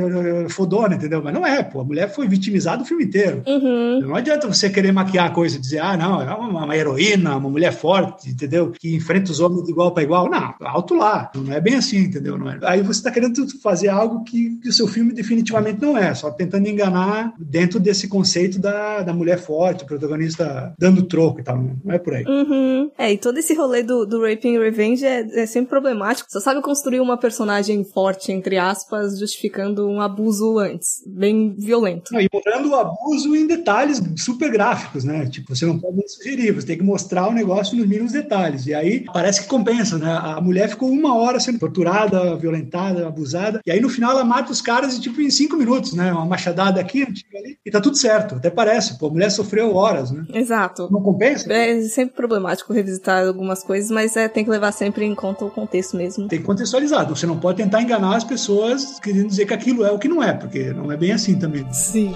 fodona, entendeu? Mas não é, pô. A mulher foi vitimizada o filme inteiro. Uhum. Não adianta você querer maquiar a coisa, dizer, ah, não, é uma, uma heroína, uma mulher forte, entendeu? Que enfrenta os homens de igual para igual. Não, alto lá. Não é bem assim, entendeu? Não é. Aí você está querendo fazer algo que, que, o seu filme definitivamente não é, só tentando enganar dentro desse conceito da, da mulher forte, o protagonista dando troco e tal. Não é por aí. Uhum. É, e todo esse rolê do, do Rape and Revenge é, é sempre problemático. Só sabe construir uma personagem forte, entre aspas, justificando um abuso antes. Bem violento. Não, e mostrando o abuso em detalhes super gráficos, né? Tipo, você não pode sugerir, você tem que mostrar o negócio nos mínimos detalhes. E aí parece que compensa, né? A mulher ficou uma hora sendo torturada, violentada, abusada, e aí no final ela mata os caras tipo, em cinco minutos, né? Uma machadada aqui, ali, e tá tudo certo. Até parece, pô, a mulher sofreu horas, né? Exato. Não compensa? É sempre problemático revisitar algumas coisas, mas é, tem que levar sempre em conta o contexto mesmo. Tem que contextualizar. Você não pode tentar enganar as pessoas querendo dizer que aquilo é o que não é, porque não é bem assim também. Sim.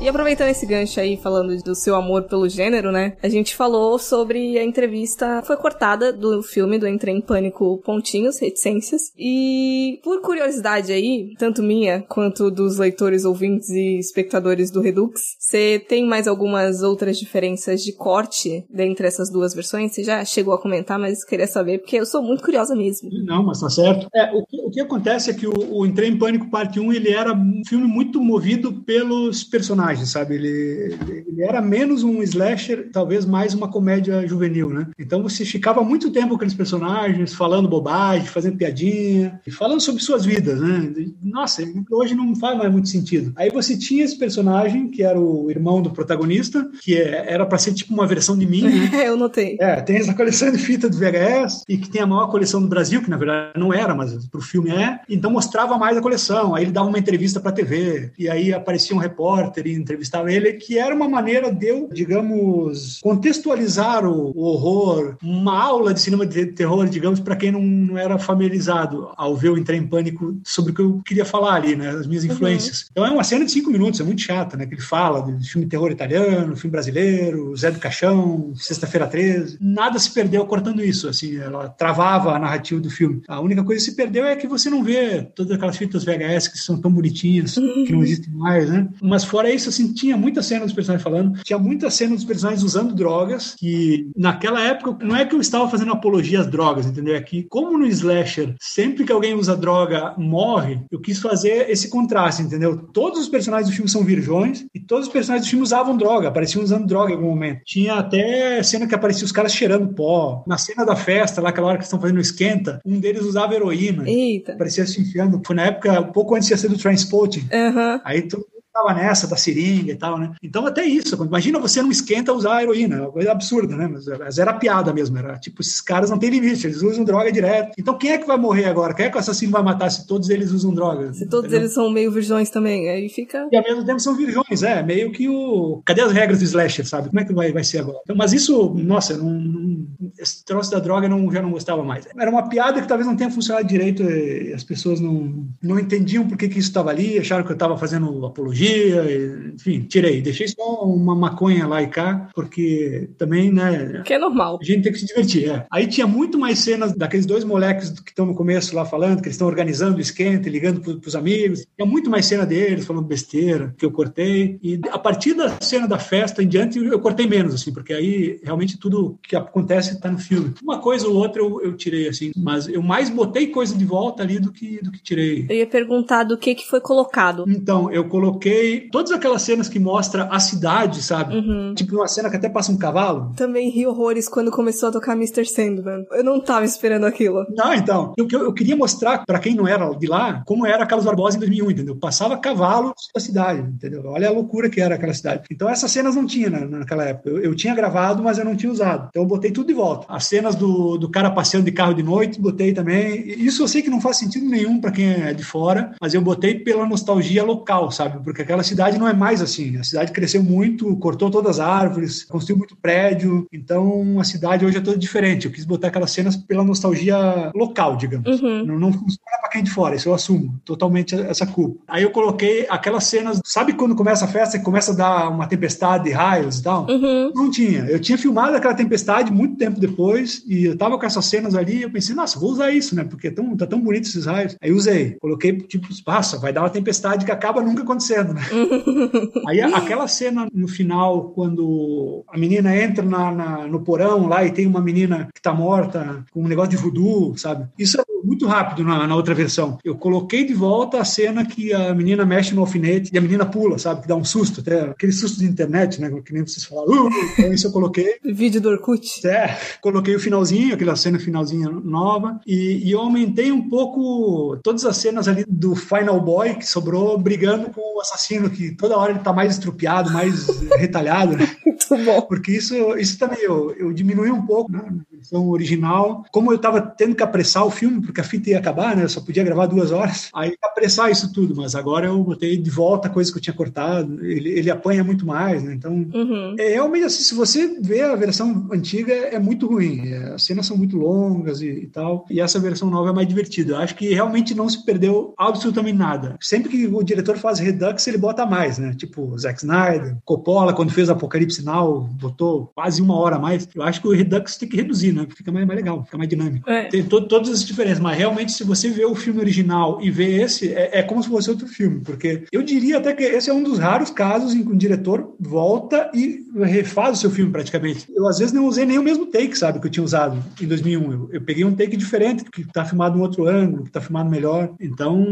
E aproveitando esse gancho aí, falando do seu amor pelo gênero, né? A gente falou sobre a entrevista, foi cortada do filme do Entrei em Pânico Pontinhos, Reticências. E por curiosidade aí, tanto minha quanto dos leitores, ouvintes e espectadores do Redux, você tem mais algumas outras diferenças de corte dentre essas duas versões? Você já chegou a comentar, mas queria saber, porque eu sou muito curiosa mesmo. Não, mas tá certo. É, o, que, o que acontece é que o, o Entrei em Pânico Parte 1, ele era um filme muito movido pelos personagens personagem, sabe? Ele, ele era menos um slasher, talvez mais uma comédia juvenil, né? Então você ficava muito tempo com aqueles personagens, falando bobagem, fazendo piadinha, e falando sobre suas vidas, né? Nossa, hoje não faz mais muito sentido. Aí você tinha esse personagem, que era o irmão do protagonista, que é, era para ser tipo uma versão de mim, né? Eu notei. É, tem essa coleção de fita do VHS, e que tem a maior coleção do Brasil, que na verdade não era, mas pro filme é. Então mostrava mais a coleção. Aí ele dava uma entrevista pra TV, e aí aparecia um repórter e entrevistava ele, que era uma maneira de eu, digamos, contextualizar o, o horror, uma aula de cinema de terror, digamos, para quem não, não, era familiarizado ao ver o Entrar em Pânico sobre o que eu queria falar ali, né, as minhas uhum. influências. Uhum. Então é uma cena de cinco minutos, é muito chata, né, que ele fala de filme de terror italiano, filme brasileiro, Zé do Caixão, Sexta-feira 13. Nada se perdeu cortando isso, assim, ela travava a narrativa do filme. A única coisa que se perdeu é que você não vê todas aquelas fitas VHS que são tão bonitinhas, uhum. que não existem mais, né? Mas fora isso, assim, tinha muita cena dos personagens falando, tinha muita cena dos personagens usando drogas, que naquela época, não é que eu estava fazendo apologia às drogas, entendeu? É que, como no slasher, sempre que alguém usa droga, morre, eu quis fazer esse contraste, entendeu? Todos os personagens do filme são virgões e todos os personagens do filme usavam droga, apareciam usando droga em algum momento. Tinha até cena que aparecia os caras cheirando pó. Na cena da festa, lá aquela hora que estão fazendo esquenta, um deles usava heroína. Eita. Parecia se enfiando. Foi na época, um pouco antes de ser do Transporting. Uhum. Aí todo estava nessa da seringa e tal, né? Então até isso, imagina você não esquenta usar heroína, é uma coisa absurda, né? Mas, era piada mesmo, era tipo, esses caras não têm limite, eles usam droga direto. Então quem é que vai morrer agora? Quem é que o assassino vai matar se todos eles usam droga? Se todos entendeu? eles são meio virgões também, aí fica... E ao mesmo tempo são virgões, é, meio que o... Cadê as regras do slasher, sabe? Como é que vai, vai ser agora? Então, mas isso, nossa, não, não... esse troço da droga não, já não gostava mais. Era uma piada que talvez não tenha funcionado direito e as pessoas não, não entendiam por que, que isso estava ali, acharam que eu estava fazendo apologia e enfim, tirei. Deixei só uma maconha lá e cá, porque também, né? Que é normal. A gente tem que se divertir, é. Aí tinha muito mais cenas daqueles dois moleques que estão no começo lá falando, que eles estão organizando o esquenta, ligando para os amigos. Tinha muito mais cena deles falando besteira, que eu cortei. E a partir da cena da festa em diante, eu cortei menos, assim, porque aí realmente tudo que acontece está no filme. Uma coisa ou outra eu, eu tirei, assim, mas eu mais botei coisa de volta ali do que, do que tirei. Eu ia perguntar do que, que foi colocado. Então, eu coloquei todas aquelas aquelas cenas que mostra a cidade, sabe? Uhum. Tipo uma cena que até passa um cavalo. Também ri horrores quando começou a tocar Mr. Sandman. Eu não tava esperando aquilo. Não, então. Eu, eu, eu queria mostrar para quem não era de lá como era Carlos Barbosa em 2001, entendeu? Passava cavalo da cidade, entendeu? Olha a loucura que era aquela cidade. Então essas cenas não tinha na, naquela época. Eu, eu, tinha gravado, mas eu não tinha usado. Então eu botei tudo de volta. As cenas do, do cara passeando de carro de noite, botei também. Isso eu sei que não faz sentido nenhum para quem é de fora, mas eu botei pela nostalgia local, sabe? Porque aquela cidade não é mais assim. A cidade cresceu muito, cortou todas as árvores, construiu muito prédio, então a cidade hoje é toda diferente. Eu quis botar aquelas cenas pela nostalgia local, digamos. Uhum. Não, não funciona para quem é de fora, isso eu assumo totalmente essa culpa. Aí eu coloquei aquelas cenas, sabe quando começa a festa e começa a dar uma tempestade de raios e tal? Uhum. Não tinha. Eu tinha filmado aquela tempestade muito tempo depois e eu tava com essas cenas ali e eu pensei, nossa, vou usar isso, né? Porque é tão, tá tão bonito esses raios. Aí usei. Coloquei, tipo, passa, vai dar uma tempestade que acaba nunca acontecendo, né? Aí aquela cena no final, quando a menina entra na, na, no porão lá e tem uma menina que tá morta com um negócio de voodoo, sabe? Isso é muito rápido na, na, outra versão. Eu coloquei de volta a cena que a menina mexe no alfinete e a menina pula, sabe? Que dá um susto, até aquele susto de internet, né? Que nem vocês falaram. Uh! Então isso eu coloquei. Vídeo do Orkut. É, coloquei o finalzinho, aquela cena finalzinha nova, e, e eu aumentei um pouco todas as cenas ali do Final Boy que sobrou brigando com o assassino, que toda hora ele tá mais estrupiado mais retalhado, né? Muito bom. Porque isso, isso também eu, eu diminui um pouco, né? versão original. Como eu estava tendo que apressar o filme, porque a fita ia acabar, né? Eu só podia gravar duas horas. Aí apressar isso tudo, mas agora eu botei de volta coisas que eu tinha cortado. Ele, ele apanha muito mais, né? Então, uhum. é realmente assim, se você vê a versão antiga, é muito ruim. É, as cenas são muito longas e, e, tal. E essa versão nova é mais divertida. Eu acho que realmente não se perdeu absolutamente nada. Sempre que o diretor faz Redux, ele bota mais, né? Tipo, Zack Snyder, Coppola, quando fez Apocalipse Now, botou quase uma hora a mais. Eu acho que o Redux tem que reduzir, né? Fica mais, mais legal, fica mais dinâmico. É. Tem to todas as diferenças, mas realmente, se você vê o filme original e vê esse, é, é, como se fosse outro filme, porque eu diria até que esse é um dos raros casos em que um diretor volta e refaz o seu filme praticamente. Eu, às vezes, não usei nem o mesmo take, sabe, que eu tinha usado em 2001. Eu, eu peguei um take diferente, que está filmado em outro ângulo, que está filmado melhor. Então,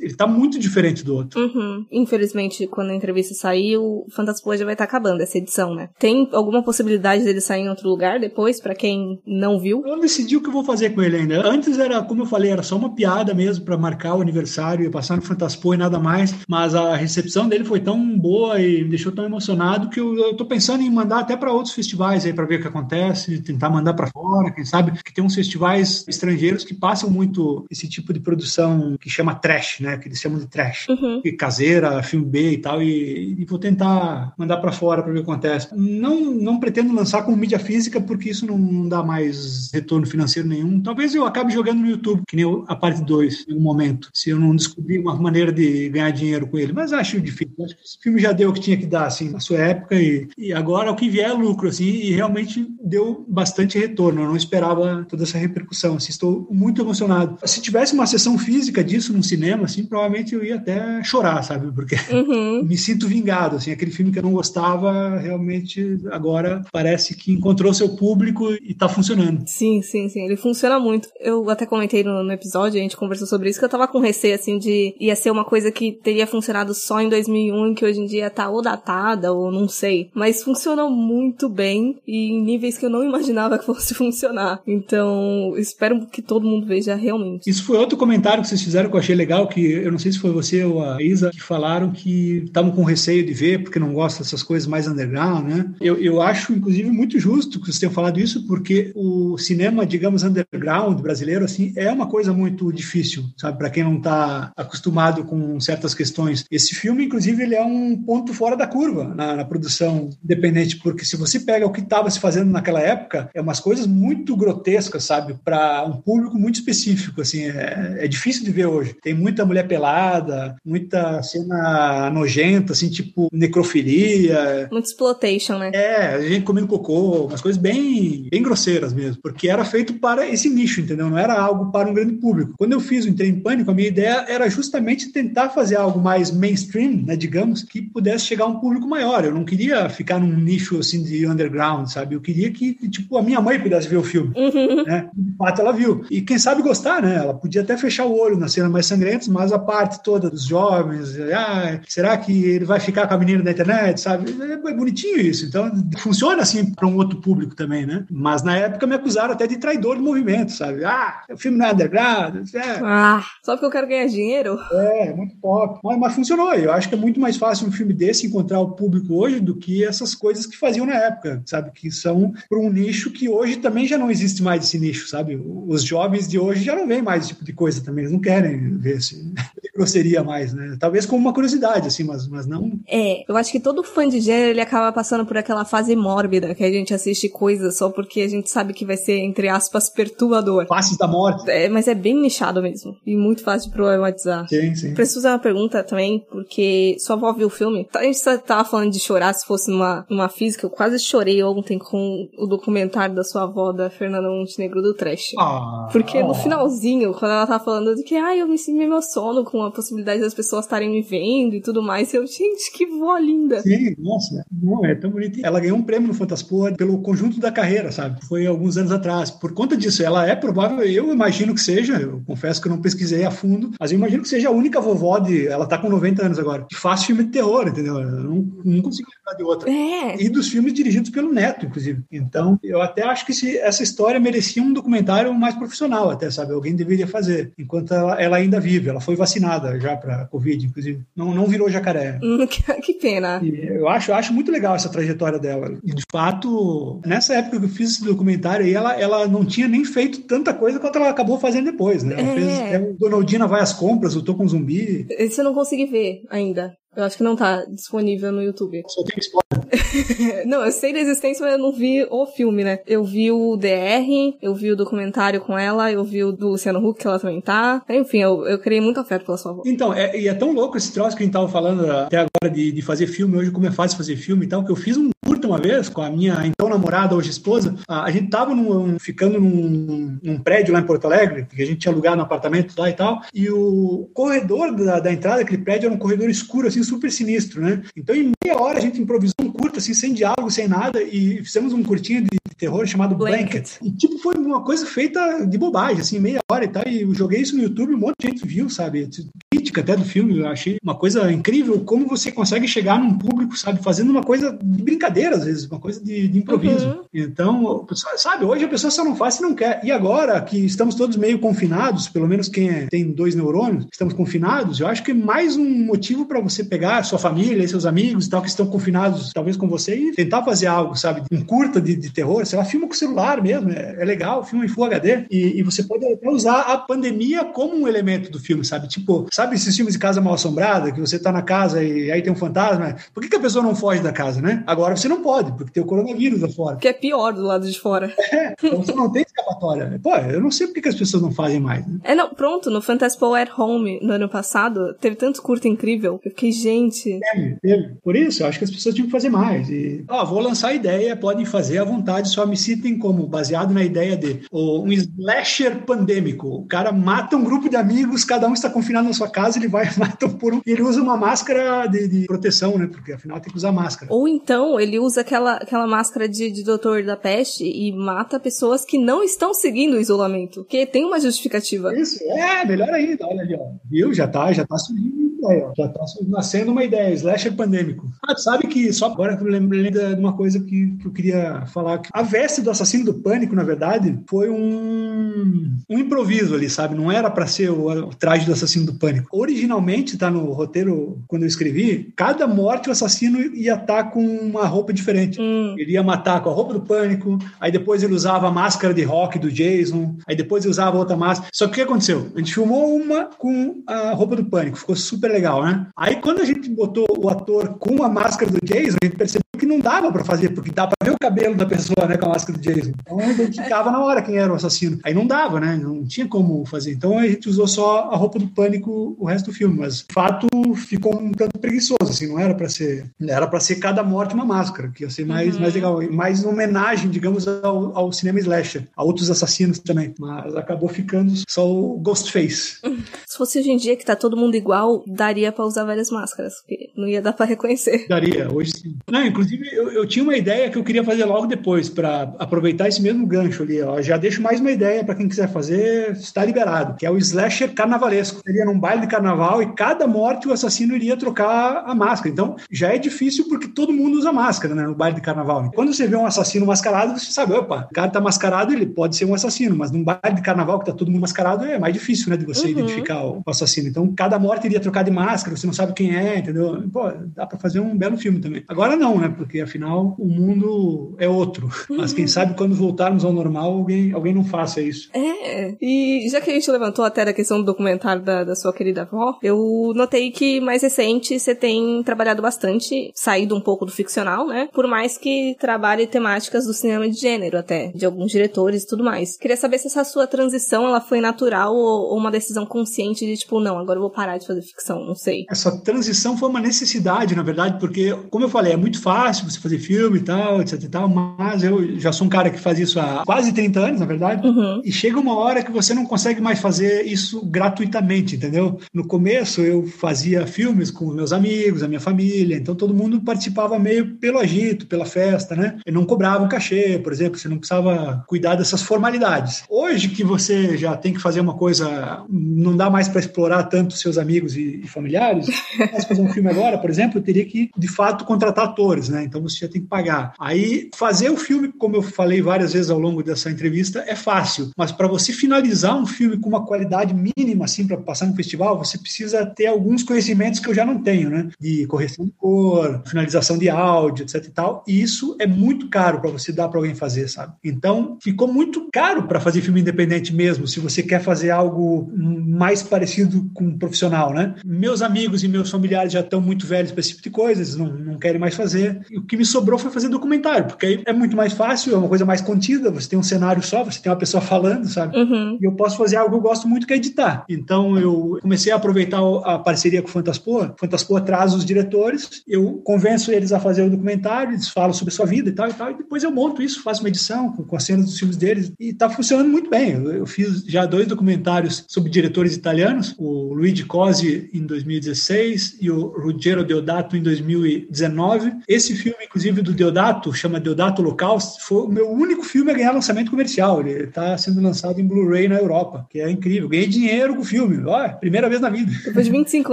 ele está muito diferente do outro. Uhum. Infelizmente, quando a entrevista sair, o Fantaspoa já vai estar tá acabando essa edição, né? Tem alguma possibilidade dele sair em outro lugar depois, para quem não viu? Eu decidi o que eu vou fazer com ele ainda. Antes era, como eu falei, era só uma piada mesmo para marcar o aniversário e passar no Fantaspoa e nada mais. Mas a recepção dele foi tão boa e me deixou tão emocionado que eu, eu tô pensando em mandar até para outros festivais aí para ver o que acontece, tentar mandar para fora, quem sabe, que tem uns festivais estrangeiros que passam muito esse tipo de produção que chama trash, né? Que eles chamam de trash, uhum. caseira, filme B e tal, e, e vou tentar mandar para fora para ver o que acontece. Não, não pretendo lançar como mídia física porque isso não, não dá mais retorno financeiro nenhum. Talvez eu acabe jogando no YouTube, que nem a parte 2, em um momento, se eu não descobrir uma maneira de ganhar dinheiro com ele. Mas acho difícil. Acho que esse filme já deu o que tinha que dar, assim, na sua época, e, e agora o que vier é lucro, assim, e realmente deu bastante retorno. Eu não esperava toda essa repercussão, assim, estou muito emocionado. Se tivesse uma sessão física disso num cinema, assim, provavelmente eu ia até chorar, sabe? Porque uhum. me sinto vingado, assim, aquele filme que eu não gostava, realmente agora parece que encontrou seu público e está funcionando. Sim, sim, sim, ele funciona muito. Eu até comentei no, no episódio, a gente conversou sobre isso, que eu tava com receio, assim, de ia ser uma coisa que teria funcionado só em 2001, que hoje em dia tá ou datada, ou não sei. Mas funcionou muito bem e em níveis que eu não imaginava que fosse funcionar. Então, espero que todo mundo veja realmente. Isso foi outro comentário que vocês fizeram que eu achei legal, que eu não sei se foi você ou a Isa que falaram que estavam com receio de ver porque não gostam dessas coisas mais underground, né? Eu, eu acho, inclusive, muito justo que vocês tenham falado isso, porque o cinema, digamos, underground brasileiro, assim, é uma coisa muito difícil, sabe? Para quem não está acostumado com certas questões. Esse filme, inclusive, ele é um ponto fora da curva na, na produção independente, porque se você pega o que estava se fazendo naquela época, é umas coisas muito grotescas, sabe? Para um público muito específico, assim, é, é, difícil de ver hoje. Tem muita mulher pelada, muita cena nojenta, assim, tipo necrofilia. Muito exploitation, né? É, a gente comendo cocô, umas coisas bem, bem grosseiras mesmo, porque era feito para esse nicho, entendeu? Não era algo para um grande público. Quando eu fiz o Entrei em Pânico, a minha ideia era justamente tentar fazer algo mais mainstream, né, digamos, que pudesse chegar a um público maior. Eu não queria ficar num nicho assim de underground, sabe? Eu queria que, tipo, a minha mãe pudesse ver o filme. Uhum. Né? De fato, ela viu. E quem sabe gostar, né? Ela podia até fechar o olho nas cenas mais sangrentas, mas a parte toda dos jovens, ah, será que ele vai ficar com a menina da internet, sabe? É, é bonitinho isso. Então, funciona assim para um outro público também, né? Mas na época me acusaram até de traidor do movimento, sabe? Ah, o filme não é underground. É. Ah, só porque eu quero ganhar dinheiro? É, muito pop. Mas, mas funcionou. Eu acho que é muito mais fácil um filme desse encontrar o público hoje do que essas coisas que faziam na época, sabe? Que são para um nicho que hoje também já não existe mais esse nicho, sabe? Os jovens de hoje já não veem mais esse tipo de coisa também. Eles não querem ver esse grosseria mais, né? Talvez como uma curiosidade, assim, mas, mas não. É, eu acho que todo fã de gênero ele acaba passando por aquela fase mórbida que a gente assiste coisas só porque a gente sabe que vai ser, entre aspas, perturbador. Faces da morte. É, mas é bem nichado mesmo. E muito fácil de problematizar. Sim, sim. Preciso fazer uma pergunta também, porque sua avó viu o filme. A gente tava falando de chorar se fosse uma, uma física. Eu quase chorei ontem com o documentário da sua avó, da Fernanda Montenegro do Trash. Ah, porque no finalzinho, quando ela tava falando de que, ai, eu me, me emociono com a possibilidade das pessoas estarem me vendo e tudo mais, eu, gente, que vó linda. Sim, nossa, não, é tão bonito. Ela ganhou um prêmio no Fantaspor pelo conjunto da carreira, sabe? Foi alguns anos atrás. Por conta disso, ela é provável, eu imagino que seja, eu confesso que eu não pesquisei a fundo, mas eu imagino que seja a única vovó de. Ela tá com 90 anos agora, que faz filme de terror, entendeu? Eu não, não consigo lembrar de outra. É. E dos filmes dirigidos pelo Neto, inclusive. Então, eu até acho que se, essa história merecia um documentário mais profissional, até, sabe? Alguém deveria fazer, enquanto ela, ela ainda vive. Ela foi vacinada já para Covid, inclusive. Não, não virou jacaré. Hum, que pena. E eu acho, acho muito legal essa trajetória dela. E, de fato, nessa época que eu fiz esse documentário aí, ela, ela não tinha nem feito tanta coisa quanto ela acabou fazendo depois, né? Ela É. fez é, o Donaldina vai às compras, Tô com Zumbi. Esse eu não consegui ver ainda. Eu acho que não tá disponível no YouTube. Só tem spoiler. não, eu sei da existência, mas eu não vi o filme, né? Eu vi o DR, eu vi o documentário com ela, eu vi o do Luciano Huck, que ela também tá. Enfim, eu, eu criei muito afeto pela sua avó. Então, é, e é tão louco esse troço que a gente tava falando até agora de, de fazer filme, hoje como é fácil fazer filme e tal, que eu fiz um curta uma vez com a minha então namorada, hoje esposa. A, a gente tava num, ficando num, num, prédio lá em Porto Alegre, que a gente tinha alugado um apartamento lá e tal, e o corredor da, da entrada daquele prédio era um corredor escuro, assim, super sinistro, né? Então, em meia hora, a gente improvisou um curta, assim, sem diálogo, sem nada, e fizemos um curtinho de, de terror chamado Blanket. Blanket. E, tipo, foi uma coisa feita de bobagem, assim, meia hora e tal, e eu joguei isso no YouTube, um monte de gente viu, sabe? Crítica até do filme, eu achei uma coisa incrível como você consegue chegar num público, sabe? Fazendo uma coisa de brincadeira, às vezes, uma coisa de, de improviso. Uhum. Então, sabe, hoje a pessoa só não faz se não quer. E agora que estamos todos meio confinados, pelo menos quem é, tem dois neurônios, estamos confinados, eu acho que é mais um motivo para você pegar sua família e seus amigos e tal, que estão confinados, talvez com você, e tentar fazer algo, sabe? Um curta de, de terror, sei lá, filma com o celular mesmo, é, é legal, filma em Full HD, e, e, você pode até usar a pandemia como um elemento do filme, sabe? Tipo, sabe esses filmes de casa mal assombrada, que você tá na casa e aí tem um fantasma? Por que, que a pessoa não foge da casa, né? Agora você não pode, porque tem o coronavírus lá fora. Que é pior do lado de fora. É, então você não tem escapatória. Pô, eu não sei por que as pessoas não fazem mais. Né? É, não, pronto, no Fantaspo at Home, no ano passado, teve tanto curto incrível. Eu fiquei, gente. Teve, teve. Por isso, eu acho que as pessoas tinham que fazer mais. E, ó, vou lançar a ideia, podem fazer à vontade, só me citem como, baseado na ideia de um slasher pandêmico. O cara mata um grupo de amigos, cada um está confinado na sua casa, ele vai e mata um por um. E ele usa uma máscara de, de proteção, né? Porque afinal tem que usar máscara. Ou então ele usa aquela, aquela máscara de, de doutor da peste e mata pessoas que não estão seguindo o isolamento. Porque tem uma justificativa. Isso, é, melhor ainda. Olha ali, ó. Viu? Já tá, já tá surgindo ideia. Já tá nascendo uma ideia, slasher pandêmico. Ah, sabe que só agora que eu lembrei de uma coisa que, que eu queria falar. A veste do assassino do pânico, na verdade, foi um, um improviso ali, sabe? Não era para ser o, o, traje do assassino do pânico. Originalmente, tá no roteiro, quando eu escrevi, cada morte o assassino ia estar tá com uma roupa diferente. Hum. Ele ia matar com a roupa do pânico, aí depois ele usava a máscara de rock do Jason, aí depois ele usava outra máscara. Só que o que aconteceu? A gente filmou uma com a roupa do pânico, ficou super legal, né? Aí quando a gente botou o ator com a máscara do Jason, a gente percebeu que não dava para fazer, porque dá para ver o cabelo da pessoa, né, com a máscara do Jason. Então identificava na hora quem era o assassino. Aí não dava, né? Não tinha como fazer. Então a gente usou só a roupa do pânico o resto do filme, mas de fato ficou um tanto preguiçoso, assim, não era para ser, era para ser cada morte uma máscara, que ia ser mais, Uhum. mais legal, mais homenagem, digamos, ao, ao cinema slasher, a outros assassinos também, mas acabou ficando só o Ghostface. Se fosse hoje em dia que tá todo mundo igual, daria pra usar várias máscaras, porque não ia dar pra reconhecer. Daria, hoje sim. Não, inclusive eu, eu tinha uma ideia que eu queria fazer logo depois, para aproveitar esse mesmo gancho ali. Ó. Já deixo mais uma ideia para quem quiser fazer, está liberado, que é o slasher carnavalesco. Seria num baile de carnaval e cada morte o assassino iria trocar a máscara. Então já é difícil porque todo mundo usa máscara né, no baile de carnaval. Quando você vê um assassino mascarado, você sabe, opa, o cara tá mascarado, ele pode ser um assassino, mas num baile de carnaval que tá todo mundo mascarado é mais difícil, né, de você Uhum. identificar o assassino. Então cada morte iria trocar de máscara, você não sabe quem é, entendeu? Pô, dá para fazer um belo filme também. Agora não, né? Porque afinal o mundo é outro. Mas quem sabe quando voltarmos ao normal, alguém, alguém não faça isso. É, e já que a gente levantou até da questão do documentário da, da sua querida avó, eu notei que mais recente você tem trabalhado bastante, saído um pouco do ficcional, né? Por mais que trabalhe temáticas do cinema de gênero até, de alguns diretores e tudo mais. Queria saber se essa sua transição ela foi natural ou, ou uma decisão consciente de tipo, não, agora eu vou parar de fazer ficção, não sei. Essa transição foi uma necessidade, na verdade, porque, como eu falei, é muito fácil você fazer filme e tal, etc e tal, mas eu já sou um cara que faz isso há quase 30 anos, na verdade, Uhum. e chega uma hora que você não consegue mais fazer isso gratuitamente, entendeu? No começo eu fazia filmes com meus amigos, a minha família, então todo mundo participava meio pelo agito, pela festa, né? Eu não cobrava um cachê, por exemplo, você não precisava cuidar dessas formalidades. Hoje que você já tem que fazer uma coisa, não dá mais para explorar tanto seus amigos e, e familiares, mas fazer um filme agora, por exemplo, eu teria que de fato contratar atores, né? Então você já tem que pagar. Aí fazer o filme, como eu falei várias vezes ao longo dessa entrevista, é fácil, mas para você finalizar um filme com uma qualidade mínima assim para passar no festival, você precisa ter alguns conhecimentos que eu já não tenho, né? De correção de cor, finalização de áudio, etc e tal. E isso é muito caro para você dar para alguém fazer, sabe? Então, ficou muito caro para fazer filme independente mesmo, se você quer fazer algo mais parecido com um profissional, né? Meus amigos e meus familiares já estão muito velhos para esse tipo de coisa, eles não, não querem mais fazer. O que me sobrou foi fazer documentário, porque aí é muito mais fácil, é uma coisa mais contida, você tem um cenário só, você tem uma pessoa falando, sabe? Uhum. E eu posso fazer algo que eu gosto muito, que é editar. Então, eu comecei a aproveitar a parceria com o Fantaspoa. O Fantaspoa traz os diretores, eu convenço eles a fazer o documentário, eles falam sobre a sua vida e tal e tal, e depois eu monto isso, faço uma edição com, com as cenas dos filmes deles, e tá funcionando muito bem. Eu, eu fiz já dois documentários sobre diretores italianos, o Luigi Cosi em 2016 e o Ruggero Deodato em 2019. Esse filme, inclusive, do Deodato, chama Deodato Holocaust, foi o meu único filme a ganhar lançamento comercial. Ele está sendo lançado em Blu-ray na Europa, que é incrível. Ganhei dinheiro com o filme, ó, primeira vez na vida. Depois de 25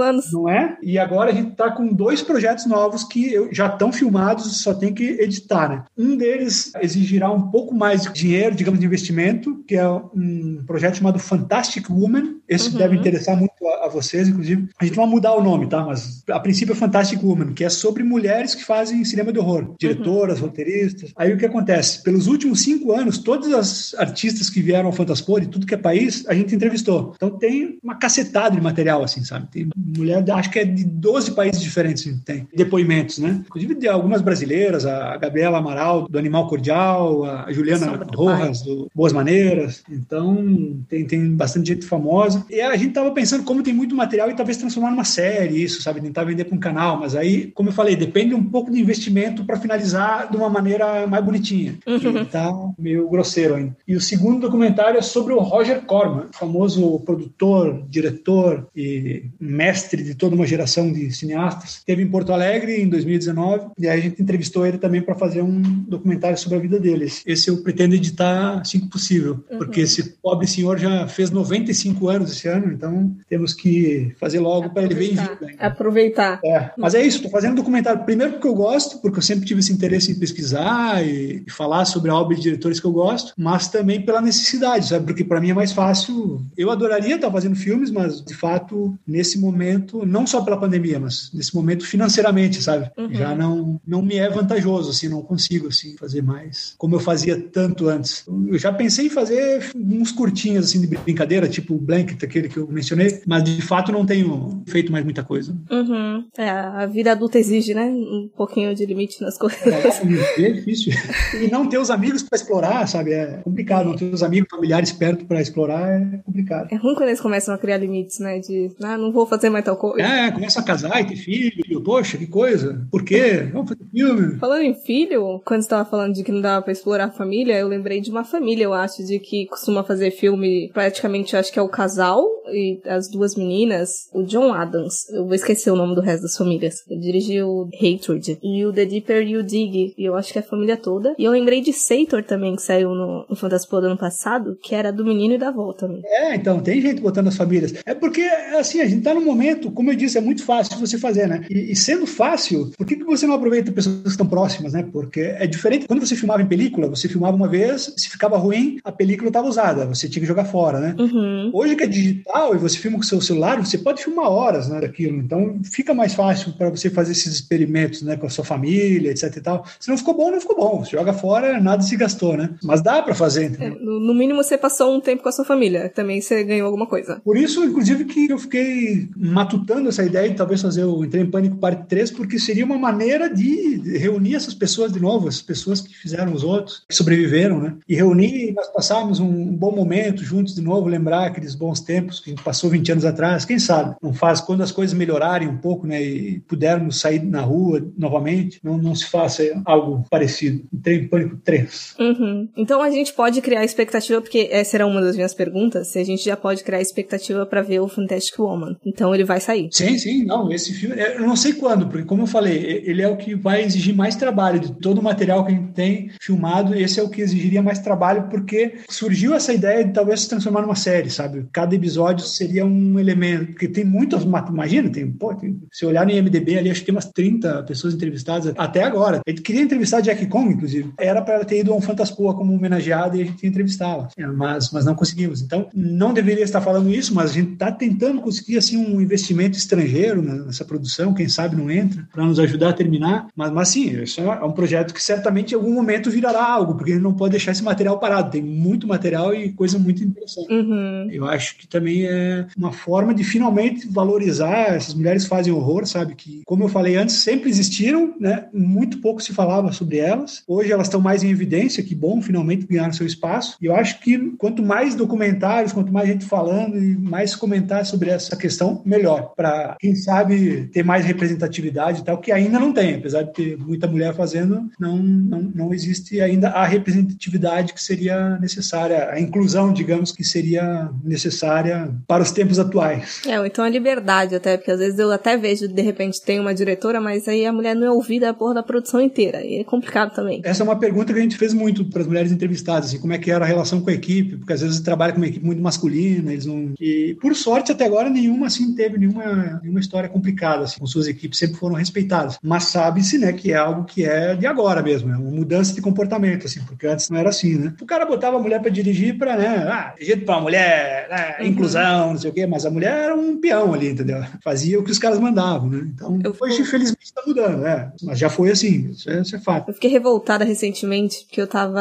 anos. Não é? E agora a gente está com dois projetos novos que já estão filmados, só tem que editar, né? Um deles exigirá um pouco mais de dinheiro, digamos, de investimento, que é um projeto chamado Fantastic Woman. Esse uhum. deve interessar muito a, a, vocês, inclusive. A gente vai mudar o nome, tá? Mas a princípio é Fantastic Woman, que é sobre mulheres que fazem cinema de horror, diretoras, uhum. roteiristas. Aí o que acontece? Pelos últimos cinco anos, todas as artistas que vieram ao Fantaspor, de tudo que é país, a gente entrevistou. Então tem uma cacetada de material, assim, sabe? Tem mulher, acho que é de 12 países diferentes, tem depoimentos, né? Inclusive de algumas brasileiras, a Gabriela Amaral, do Animal Cordial, a Juliana Rojas, do Boas Maneiras. Então tem, tem bastante gente famosa. E a gente tava pensando como tem muito material e talvez transformar numa série, isso, sabe? Tentar vender para um canal. Mas aí, como eu falei, depende um pouco de investimento para finalizar de uma maneira mais bonitinha. Uhum. tá meio grosseiro ainda. E o segundo documentário é sobre o Roger Corman, famoso produtor, diretor e mestre de toda uma geração de cineastas. Teve em Porto Alegre em 2019 e aí a gente entrevistou ele também para fazer um documentário sobre a vida deles. Esse eu pretendo editar assim que possível, uhum. porque esse pobre senhor já fez 95 anos esse ano, então temos que fazer logo para ele ver em vida. Aproveitar. É. Mas é isso, estou fazendo documentário primeiro porque eu gosto, porque eu sempre tive esse interesse em pesquisar e, e falar sobre a obra de diretores que eu gosto, mas também pela necessidade, sabe? Porque para mim é mais fácil. Eu adoraria estar fazendo filmes, mas de fato, nesse momento, não só pela pandemia, mas nesse momento financeiramente, sabe? Uhum. Já não, não me é vantajoso, assim, não consigo assim fazer mais como eu fazia tanto antes. Eu já pensei em fazer uns curtinhos assim de brincadeira, tipo o Blanket, aquele que eu mencionei, mas de fato não tenho feito mais muita coisa. Uhum. É, a vida adulta exige, né? Um pouquinho de limite nas coisas. É, é difícil. E não ter os amigos para explorar, sabe? É complicado. Não ter os amigos, familiares perto para explorar é complicado. É ruim quando eles começam a criar limites, né? De, ah, não vou fazer mais tal coisa. É, começa a casar e ter filho. Poxa, que coisa. Por quê? Vamos fazer filme. Falando em filho, quando você estava falando de que não dava para explorar a família, eu lembrei de uma família, eu acho, de que costuma fazer filme praticamente, acho que é o casal e as duas meninas, o John Adams. Eu vou esquecer o nome do resto das famílias. Ele dirigiu Hatred e o The Deeper You Dig, e eu acho que é a família toda. E eu lembrei de Sator também, que saiu no, no do ano passado, que era do menino e da avó também. É, então, tem gente botando as famílias. É porque, assim, a gente tá num momento, como eu disse, é muito fácil você fazer, né? E, e sendo fácil, por que, que você não aproveita pessoas que estão próximas, né? Porque é diferente. Quando você filmava em película, você filmava uma vez, se ficava ruim, a película estava usada, você tinha que jogar fora, né? Uhum. Hoje que é digital e você filma com o seu celular, você pode filmar horas né, daquilo. Então fica mais fácil para você fazer esses experimentos né, com a sua família, etc e tal. Se não ficou bom, não ficou bom. Você joga fora, nada se gastou, né? Mas dá para fazer, é, no mínimo você passou um tempo com a sua família, também você ganhou alguma coisa. Por isso, inclusive, que eu fiquei matutando essa ideia de talvez fazer o Entrei em Pânico parte 3, porque seria uma maneira de reunir essas pessoas de novo, as pessoas que fizeram os outros, que sobreviveram, né? E reunir e nós passarmos um bom momento juntos de novo, lembrar aqueles bons tempos que a gente passou 20 anos atrás, quem sabe? Não faz, quando as coisas melhorarem um pouco, né, e pudermos sair na rua novamente, não, não se faça algo parecido. Entrei em Pânico 3. Uhum. Então a gente pode criar expectativa, porque essa era uma das minhas perguntas, se a gente já pode criar expectativa para ver o Fantastic Woman. Então ele vai sair. Sim, sim, não, esse filme, eu não sei quando, porque como eu falei, ele é o que vai exigir mais trabalho de todo o material que a gente tem filmado, esse é o que exigiria mais trabalho, porque surgiu essa ideia de talvez se transformar numa série, sabe? Cada episódio episódio seria um elemento, porque tem muitas, imagina, tem, pô, tem, se olhar no IMDB ali, acho que tem umas 30 pessoas entrevistadas até agora. A gente queria entrevistar Jack Kong, inclusive. Era para ela ter ido a um Fantaspoa como homenageada e a gente ia entrevistá-la. É, mas, mas não conseguimos. Então, não deveria estar falando isso, mas a gente está tentando conseguir assim um investimento estrangeiro nessa produção, quem sabe não entra, para nos ajudar a terminar. Mas, mas sim, isso é um projeto que certamente em algum momento virará algo, porque ele não pode deixar esse material parado. Tem muito material e coisa muito interessante. Uhum. Eu acho que também é uma forma de finalmente valorizar essas mulheres fazem horror, sabe? Que, como eu falei antes, sempre existiram, né? Muito pouco se falava sobre elas. Hoje elas estão mais em evidência, que bom, finalmente ganharam seu espaço. E eu acho que quanto mais documentários, quanto mais gente falando e mais comentar sobre essa questão, melhor. Para, quem sabe, ter mais representatividade e tal, que ainda não tem. Apesar de ter muita mulher fazendo, não, não, não existe ainda a representatividade que seria necessária, a inclusão, digamos, que seria necessária para os tempos atuais. É, então a liberdade até, porque às vezes eu até vejo, de repente, tem uma diretora, mas aí a mulher não é ouvida a porra da produção inteira. E é complicado também. Essa é uma pergunta que a gente fez muito para as mulheres entrevistadas, assim, como é que era a relação com a equipe, porque às vezes trabalha com uma equipe muito masculina, eles não... E, por sorte, até agora, nenhuma, assim, teve nenhuma, nenhuma história complicada, assim, com suas equipes sempre foram respeitadas. Mas sabe-se, né, que é algo que é de agora mesmo, é uma mudança de comportamento, assim, porque antes não era assim, né? O cara botava a mulher para dirigir para, né, ah, jeito para mulher, né, uhum. inclusão, não sei o quê, mas a mulher era um peão ali, entendeu? Fazia o que os caras mandavam, né? Então, eu hoje, infelizmente, está mudando, né? Mas já foi assim, isso é, isso é fato. Eu fiquei revoltada recentemente, porque eu tava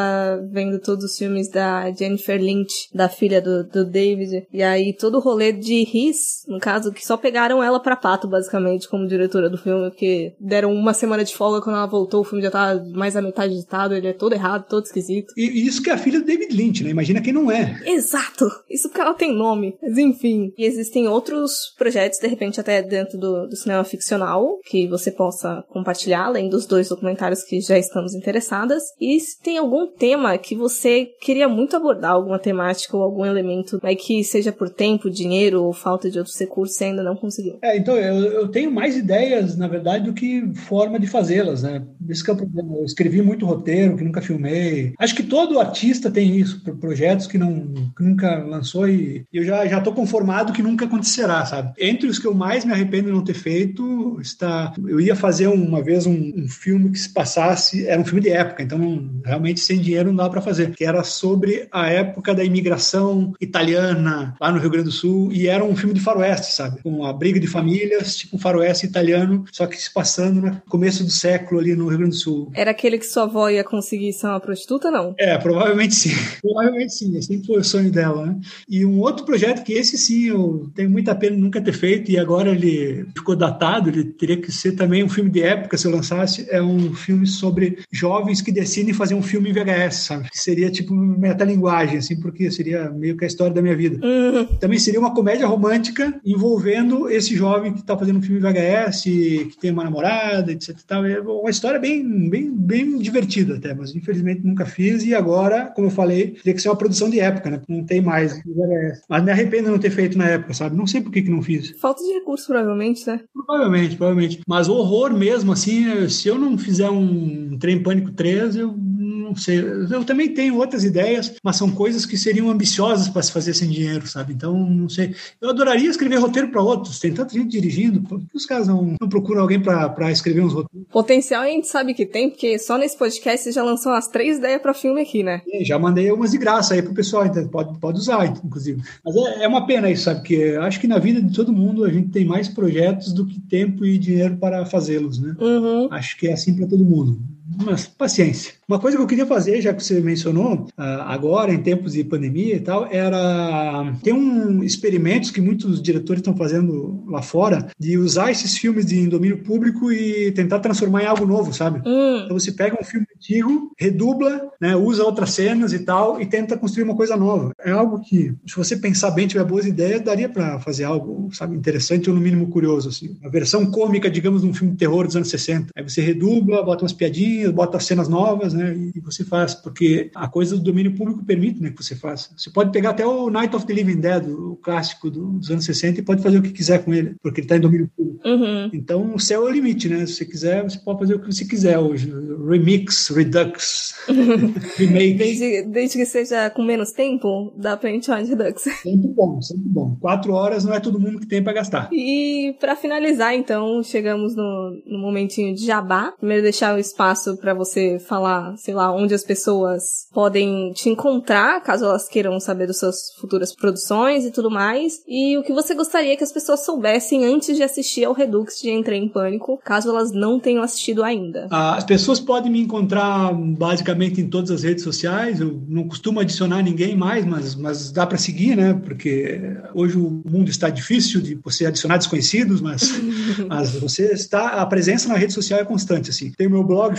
vendo todos os filmes da Jennifer Lynch, da filha do, do David, e aí todo o rolê de Riz, no caso, que só pegaram ela pra pato, basicamente, como diretora do filme, porque deram uma semana de folga quando ela voltou, o filme já tava mais da metade editado, ele é todo errado, todo esquisito. E isso que é a filha do David Lynch, né? Imagina quem não é. Exato! Isso porque ela tem nome. Mas enfim. E existem outros projetos, de repente até dentro do, do cinema ficcional, que você possa compartilhar, além dos dois documentários que já estamos interessadas. E se tem algum tema que você queria muito abordar, alguma temática ou algum elemento, mas que seja por tempo, dinheiro ou falta de outros recursos, você ainda não conseguiu. É, então eu, eu tenho mais ideias, na verdade, do que forma de fazê-las, né? Isso que é o problema. Eu escrevi muito roteiro, que nunca filmei. Acho que todo artista tem isso, projetos que, não, que nunca lançou e eu já já estou conformado que nunca acontecerá, sabe? Entre os que eu mais me arrependo de não ter feito está, eu ia fazer uma vez um, um filme que se passasse, era um filme de época, então realmente sem dinheiro não dá para fazer, que era sobre a época da imigração italiana lá no Rio Grande do Sul e era um filme de faroeste, sabe? Com a briga de famílias, tipo um faroeste italiano, só que se passando no começo do século ali no Rio Grande do Sul. Era aquele que sua avó ia conseguir ser uma prostituta, não? É, provavelmente sim. Provavelmente sim, assim foi o sonho dela, né? E um outro projeto que esse sim eu tenho muita pena nunca ter feito e agora ele ficou datado, ele teria que ser também um filme de época se eu lançasse, é um filme sobre jovens que decidem fazer um filme em VHS, sabe? Que seria tipo metalinguagem, assim, porque seria meio que a história da minha vida. Uhum. Também seria uma comédia romântica envolvendo esse jovem que está fazendo um filme VHS, que tem uma namorada, etc tal. É uma história bem, bem, bem divertida até, mas infelizmente nunca fiz e agora, como eu falei, teria que ser uma produção de época, né? Não tem mais VHS. Mas me arrependo de não ter feito na época, sabe? Não sei por que, que não fiz. Falta de recursos, provavelmente, né? Provavelmente, provavelmente. Mas o horror mesmo, assim, se eu não fizer um Trem Pânico 3, eu não sei. Eu também tenho outras ideias, mas são coisas que seriam ambiciosas para se fazer sem dinheiro, sabe? Então, não sei. Eu adoraria escrever roteiro para outros. Tem tanta gente dirigindo. Por que os caras não, não procuram alguém para escrever uns roteiros? Potencial a gente sabe que tem, porque só nesse podcast você já lançou umas três ideias para filme aqui, né? É, já mandei umas de graça aí pro pessoal, então pode, pode usar, inclusive. Mas é, é uma pena isso, sabe? Porque acho que na vida de todo mundo a gente tem mais projetos do que tempo e dinheiro para fazê-los, né? Uhum. Acho que é assim para todo mundo mas paciência. Uma coisa que eu queria fazer, já que você mencionou, ah, agora em tempos de pandemia e tal, era tem um experimentos que muitos diretores estão fazendo lá fora de usar esses filmes de domínio público e tentar transformar em algo novo, sabe? Hum. Então você pega um filme antigo, redubla, né, usa outras cenas e tal e tenta construir uma coisa nova. É algo que, se você pensar bem, tiver boas ideias, daria para fazer algo, sabe, interessante ou no mínimo curioso assim. A versão cômica, digamos, de um filme de terror dos anos 60. Aí você redubla, bota umas piadinhas bota cenas novas, né? E você faz, porque a coisa do domínio público permite, né, que você faça. Você pode pegar até o Night of the Living Dead, o clássico dos anos 60, e pode fazer o que quiser com ele, porque ele está em domínio público. Uhum. Então, o céu é o limite, né? Se você quiser, você pode fazer o que você quiser hoje. Remix, Redux, remake. Desde, desde, que seja com menos tempo, dá pra gente chamar de Redux. Sempre bom, sempre bom. Quatro horas não é todo mundo que tem para gastar. E para finalizar, então, chegamos no, no momentinho de jabá. Primeiro deixar o espaço para você falar, sei lá, onde as pessoas podem te encontrar, caso elas queiram saber das suas futuras produções e tudo mais. E o que você gostaria que as pessoas soubessem antes de assistir ao Redux de Entrei em Pânico, caso elas não tenham assistido ainda. As pessoas podem me encontrar basicamente em todas as redes sociais. Eu não costumo adicionar ninguém mais, mas, mas dá para seguir, né? Porque hoje o mundo está difícil de você adicionar desconhecidos, mas, mas você está a presença na rede social é constante assim. Tem o meu blog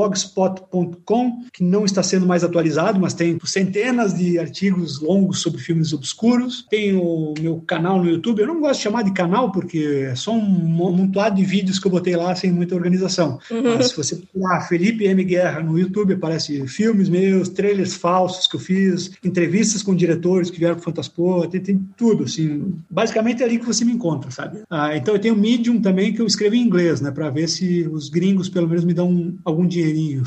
filmespeladores.blogspot.com que não está sendo mais atualizado, mas tem centenas de artigos longos sobre filmes obscuros. Tem o meu canal no YouTube. Eu não gosto de chamar de canal porque é só um montuado de vídeos que eu botei lá sem muita organização. Uhum. Mas se você procurar Felipe M Guerra no YouTube, aparece filmes meus, trailers falsos que eu fiz, entrevistas com diretores que vieram para o Fantaspo, tem, tem, tudo assim. Basicamente é ali que você me encontra, sabe? Ah, então eu tenho Medium também que eu escrevo em inglês, né, para ver se os gringos pelo menos me dão algum dinheirinho.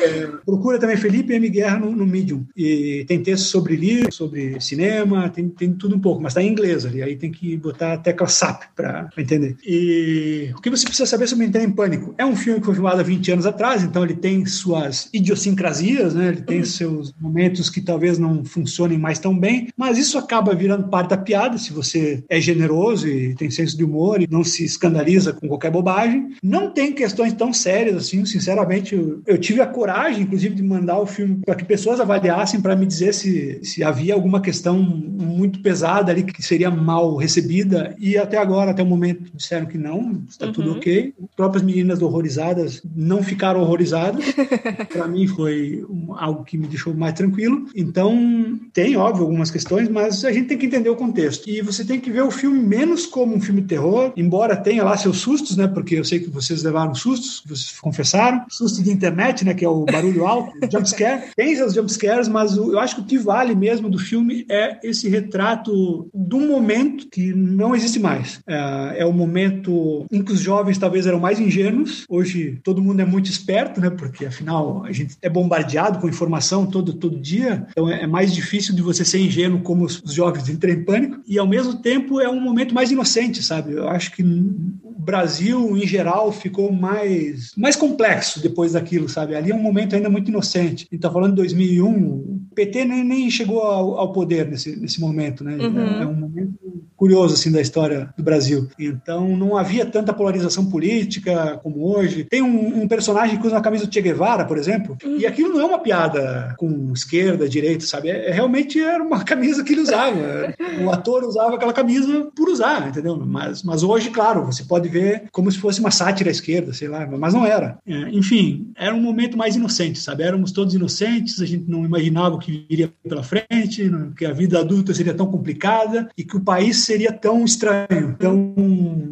é, procura também Felipe M Guerra no, no Medium e tem textos sobre livro, sobre cinema, tem, tem tudo um pouco, mas está em inglês ali. Aí tem que botar a tecla SAP para entender. E o que você precisa saber sobre Entrar em Pânico? É um filme que foi filmado há 20 anos atrás, então ele tem suas idiosincrasias, né? Ele tem seus momentos que talvez não funcionem mais tão bem, mas isso acaba virando parte da piada se você é generoso e tem senso de humor e não se escandaliza com qualquer bobagem. Não tem questões tão sérias assim, sinceramente, eu, eu tive a coragem, inclusive, de mandar o filme para que pessoas avaliassem para me dizer se, se havia alguma questão muito pesada ali que seria mal recebida e até agora, até o momento, disseram que não, está uhum. tudo ok. As próprias meninas horrorizadas não ficaram horrorizadas. para mim foi algo que me deixou mais tranquilo. Então, tem, óbvio, algumas questões, mas a gente tem que entender o contexto. E você tem que ver o filme menos como um filme de terror, embora tenha lá seus sustos, né? Porque eu sei que vocês levaram sustos, vocês confessaram. Susto de internet, né? Que é o barulho alto, jumpscare. Tem seus jumpscares, mas eu acho que o que vale mesmo do filme é esse retrato de um momento que não existe mais. É, é o momento em que os jovens talvez eram mais ingênuos. Hoje todo mundo é muito esperto, né? Porque afinal a gente é bombardeado com informação todo, todo dia. Então é, é mais difícil de você ser ingênuo como os, os jovens entram em pânico. E ao mesmo tempo é um momento mais inocente, sabe? Eu acho que o Brasil em geral ficou mais, mais complexo depois daquilo, sabe? Ali é um momento ainda muito inocente. Então, falando de 2001, o PT nem, nem chegou ao, ao poder nesse, nesse momento, né? Uhum. É, é um momento curioso assim da história do Brasil. Então não havia tanta polarização política como hoje. Tem um, um personagem que usa uma camisa do Che Guevara, por exemplo, uhum. e aquilo não é uma piada com esquerda, direita, sabe? É, realmente era uma camisa que ele usava. o ator usava aquela camisa por usar, entendeu? Mas, mas hoje, claro, você pode ver como se fosse uma sátira à esquerda, sei lá, mas não era. É, enfim, era um momento mais inocente, sabe? Éramos todos inocentes, a gente não imaginava o que viria pela frente, que a vida adulta seria tão complicada e que o país seria tão estranho, tão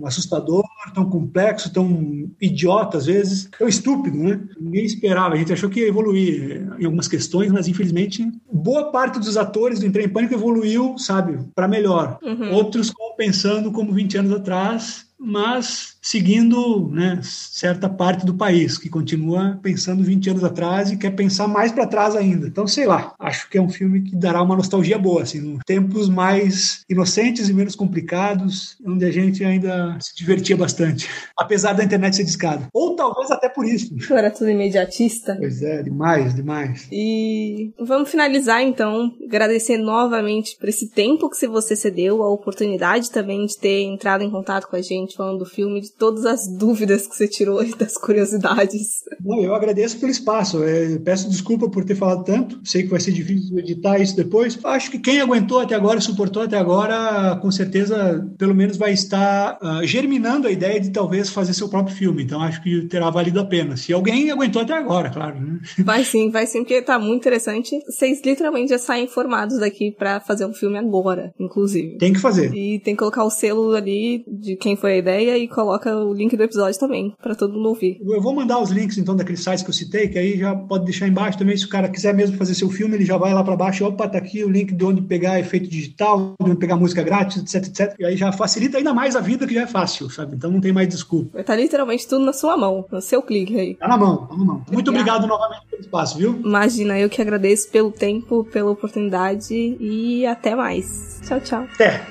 assustador, tão complexo, tão idiota às vezes, tão estúpido, né? Ninguém esperava, a gente achou que ia evoluir em algumas questões, mas infelizmente boa parte dos atores do Entrei em Pânico evoluiu, sabe, para melhor. Uhum. Outros pensando como 20 anos atrás, mas seguindo né, certa parte do país, que continua pensando 20 anos atrás e quer pensar mais para trás ainda. Então, sei lá, acho que é um filme que dará uma nostalgia boa, assim, tempos mais inocentes e menos complicados, onde a gente ainda se divertia bastante, apesar da internet ser discada. Ou talvez até por isso. Era tudo imediatista. Pois é, demais, demais. E vamos finalizar então, agradecer novamente por esse tempo que você cedeu, a oportunidade também de ter entrado em contato com a gente falando do filme, de todas as dúvidas que você tirou e das curiosidades. Não, eu agradeço pelo espaço. É, peço desculpa por ter falado tanto. Sei que vai ser difícil editar isso depois. Acho que quem aguentou até agora, suportou até agora, com certeza, pelo menos vai estar uh, germinando a ideia de talvez fazer seu próprio filme. Então acho que terá valido a pena. Se alguém aguentou até agora, claro. Né? Vai sim, vai sim, porque tá muito interessante. Vocês literalmente já saem formados daqui para fazer um filme agora, inclusive. Tem que fazer. E tem que colocar o selo ali de quem foi ideia e coloca o link do episódio também, para todo mundo ouvir. Eu vou mandar os links então daqueles sites que eu citei, que aí já pode deixar embaixo também. Se o cara quiser mesmo fazer seu filme, ele já vai lá para baixo. Opa, tá aqui o link de onde pegar efeito digital, de onde pegar música grátis, etc, etc. E aí já facilita ainda mais a vida, que já é fácil, sabe? Então não tem mais desculpa. Tá literalmente tudo na sua mão, no seu clique aí. Tá na mão, tá na mão. Muito obrigado novamente pelo espaço, viu? Imagina, eu que agradeço pelo tempo, pela oportunidade e até mais. Tchau, tchau. Até.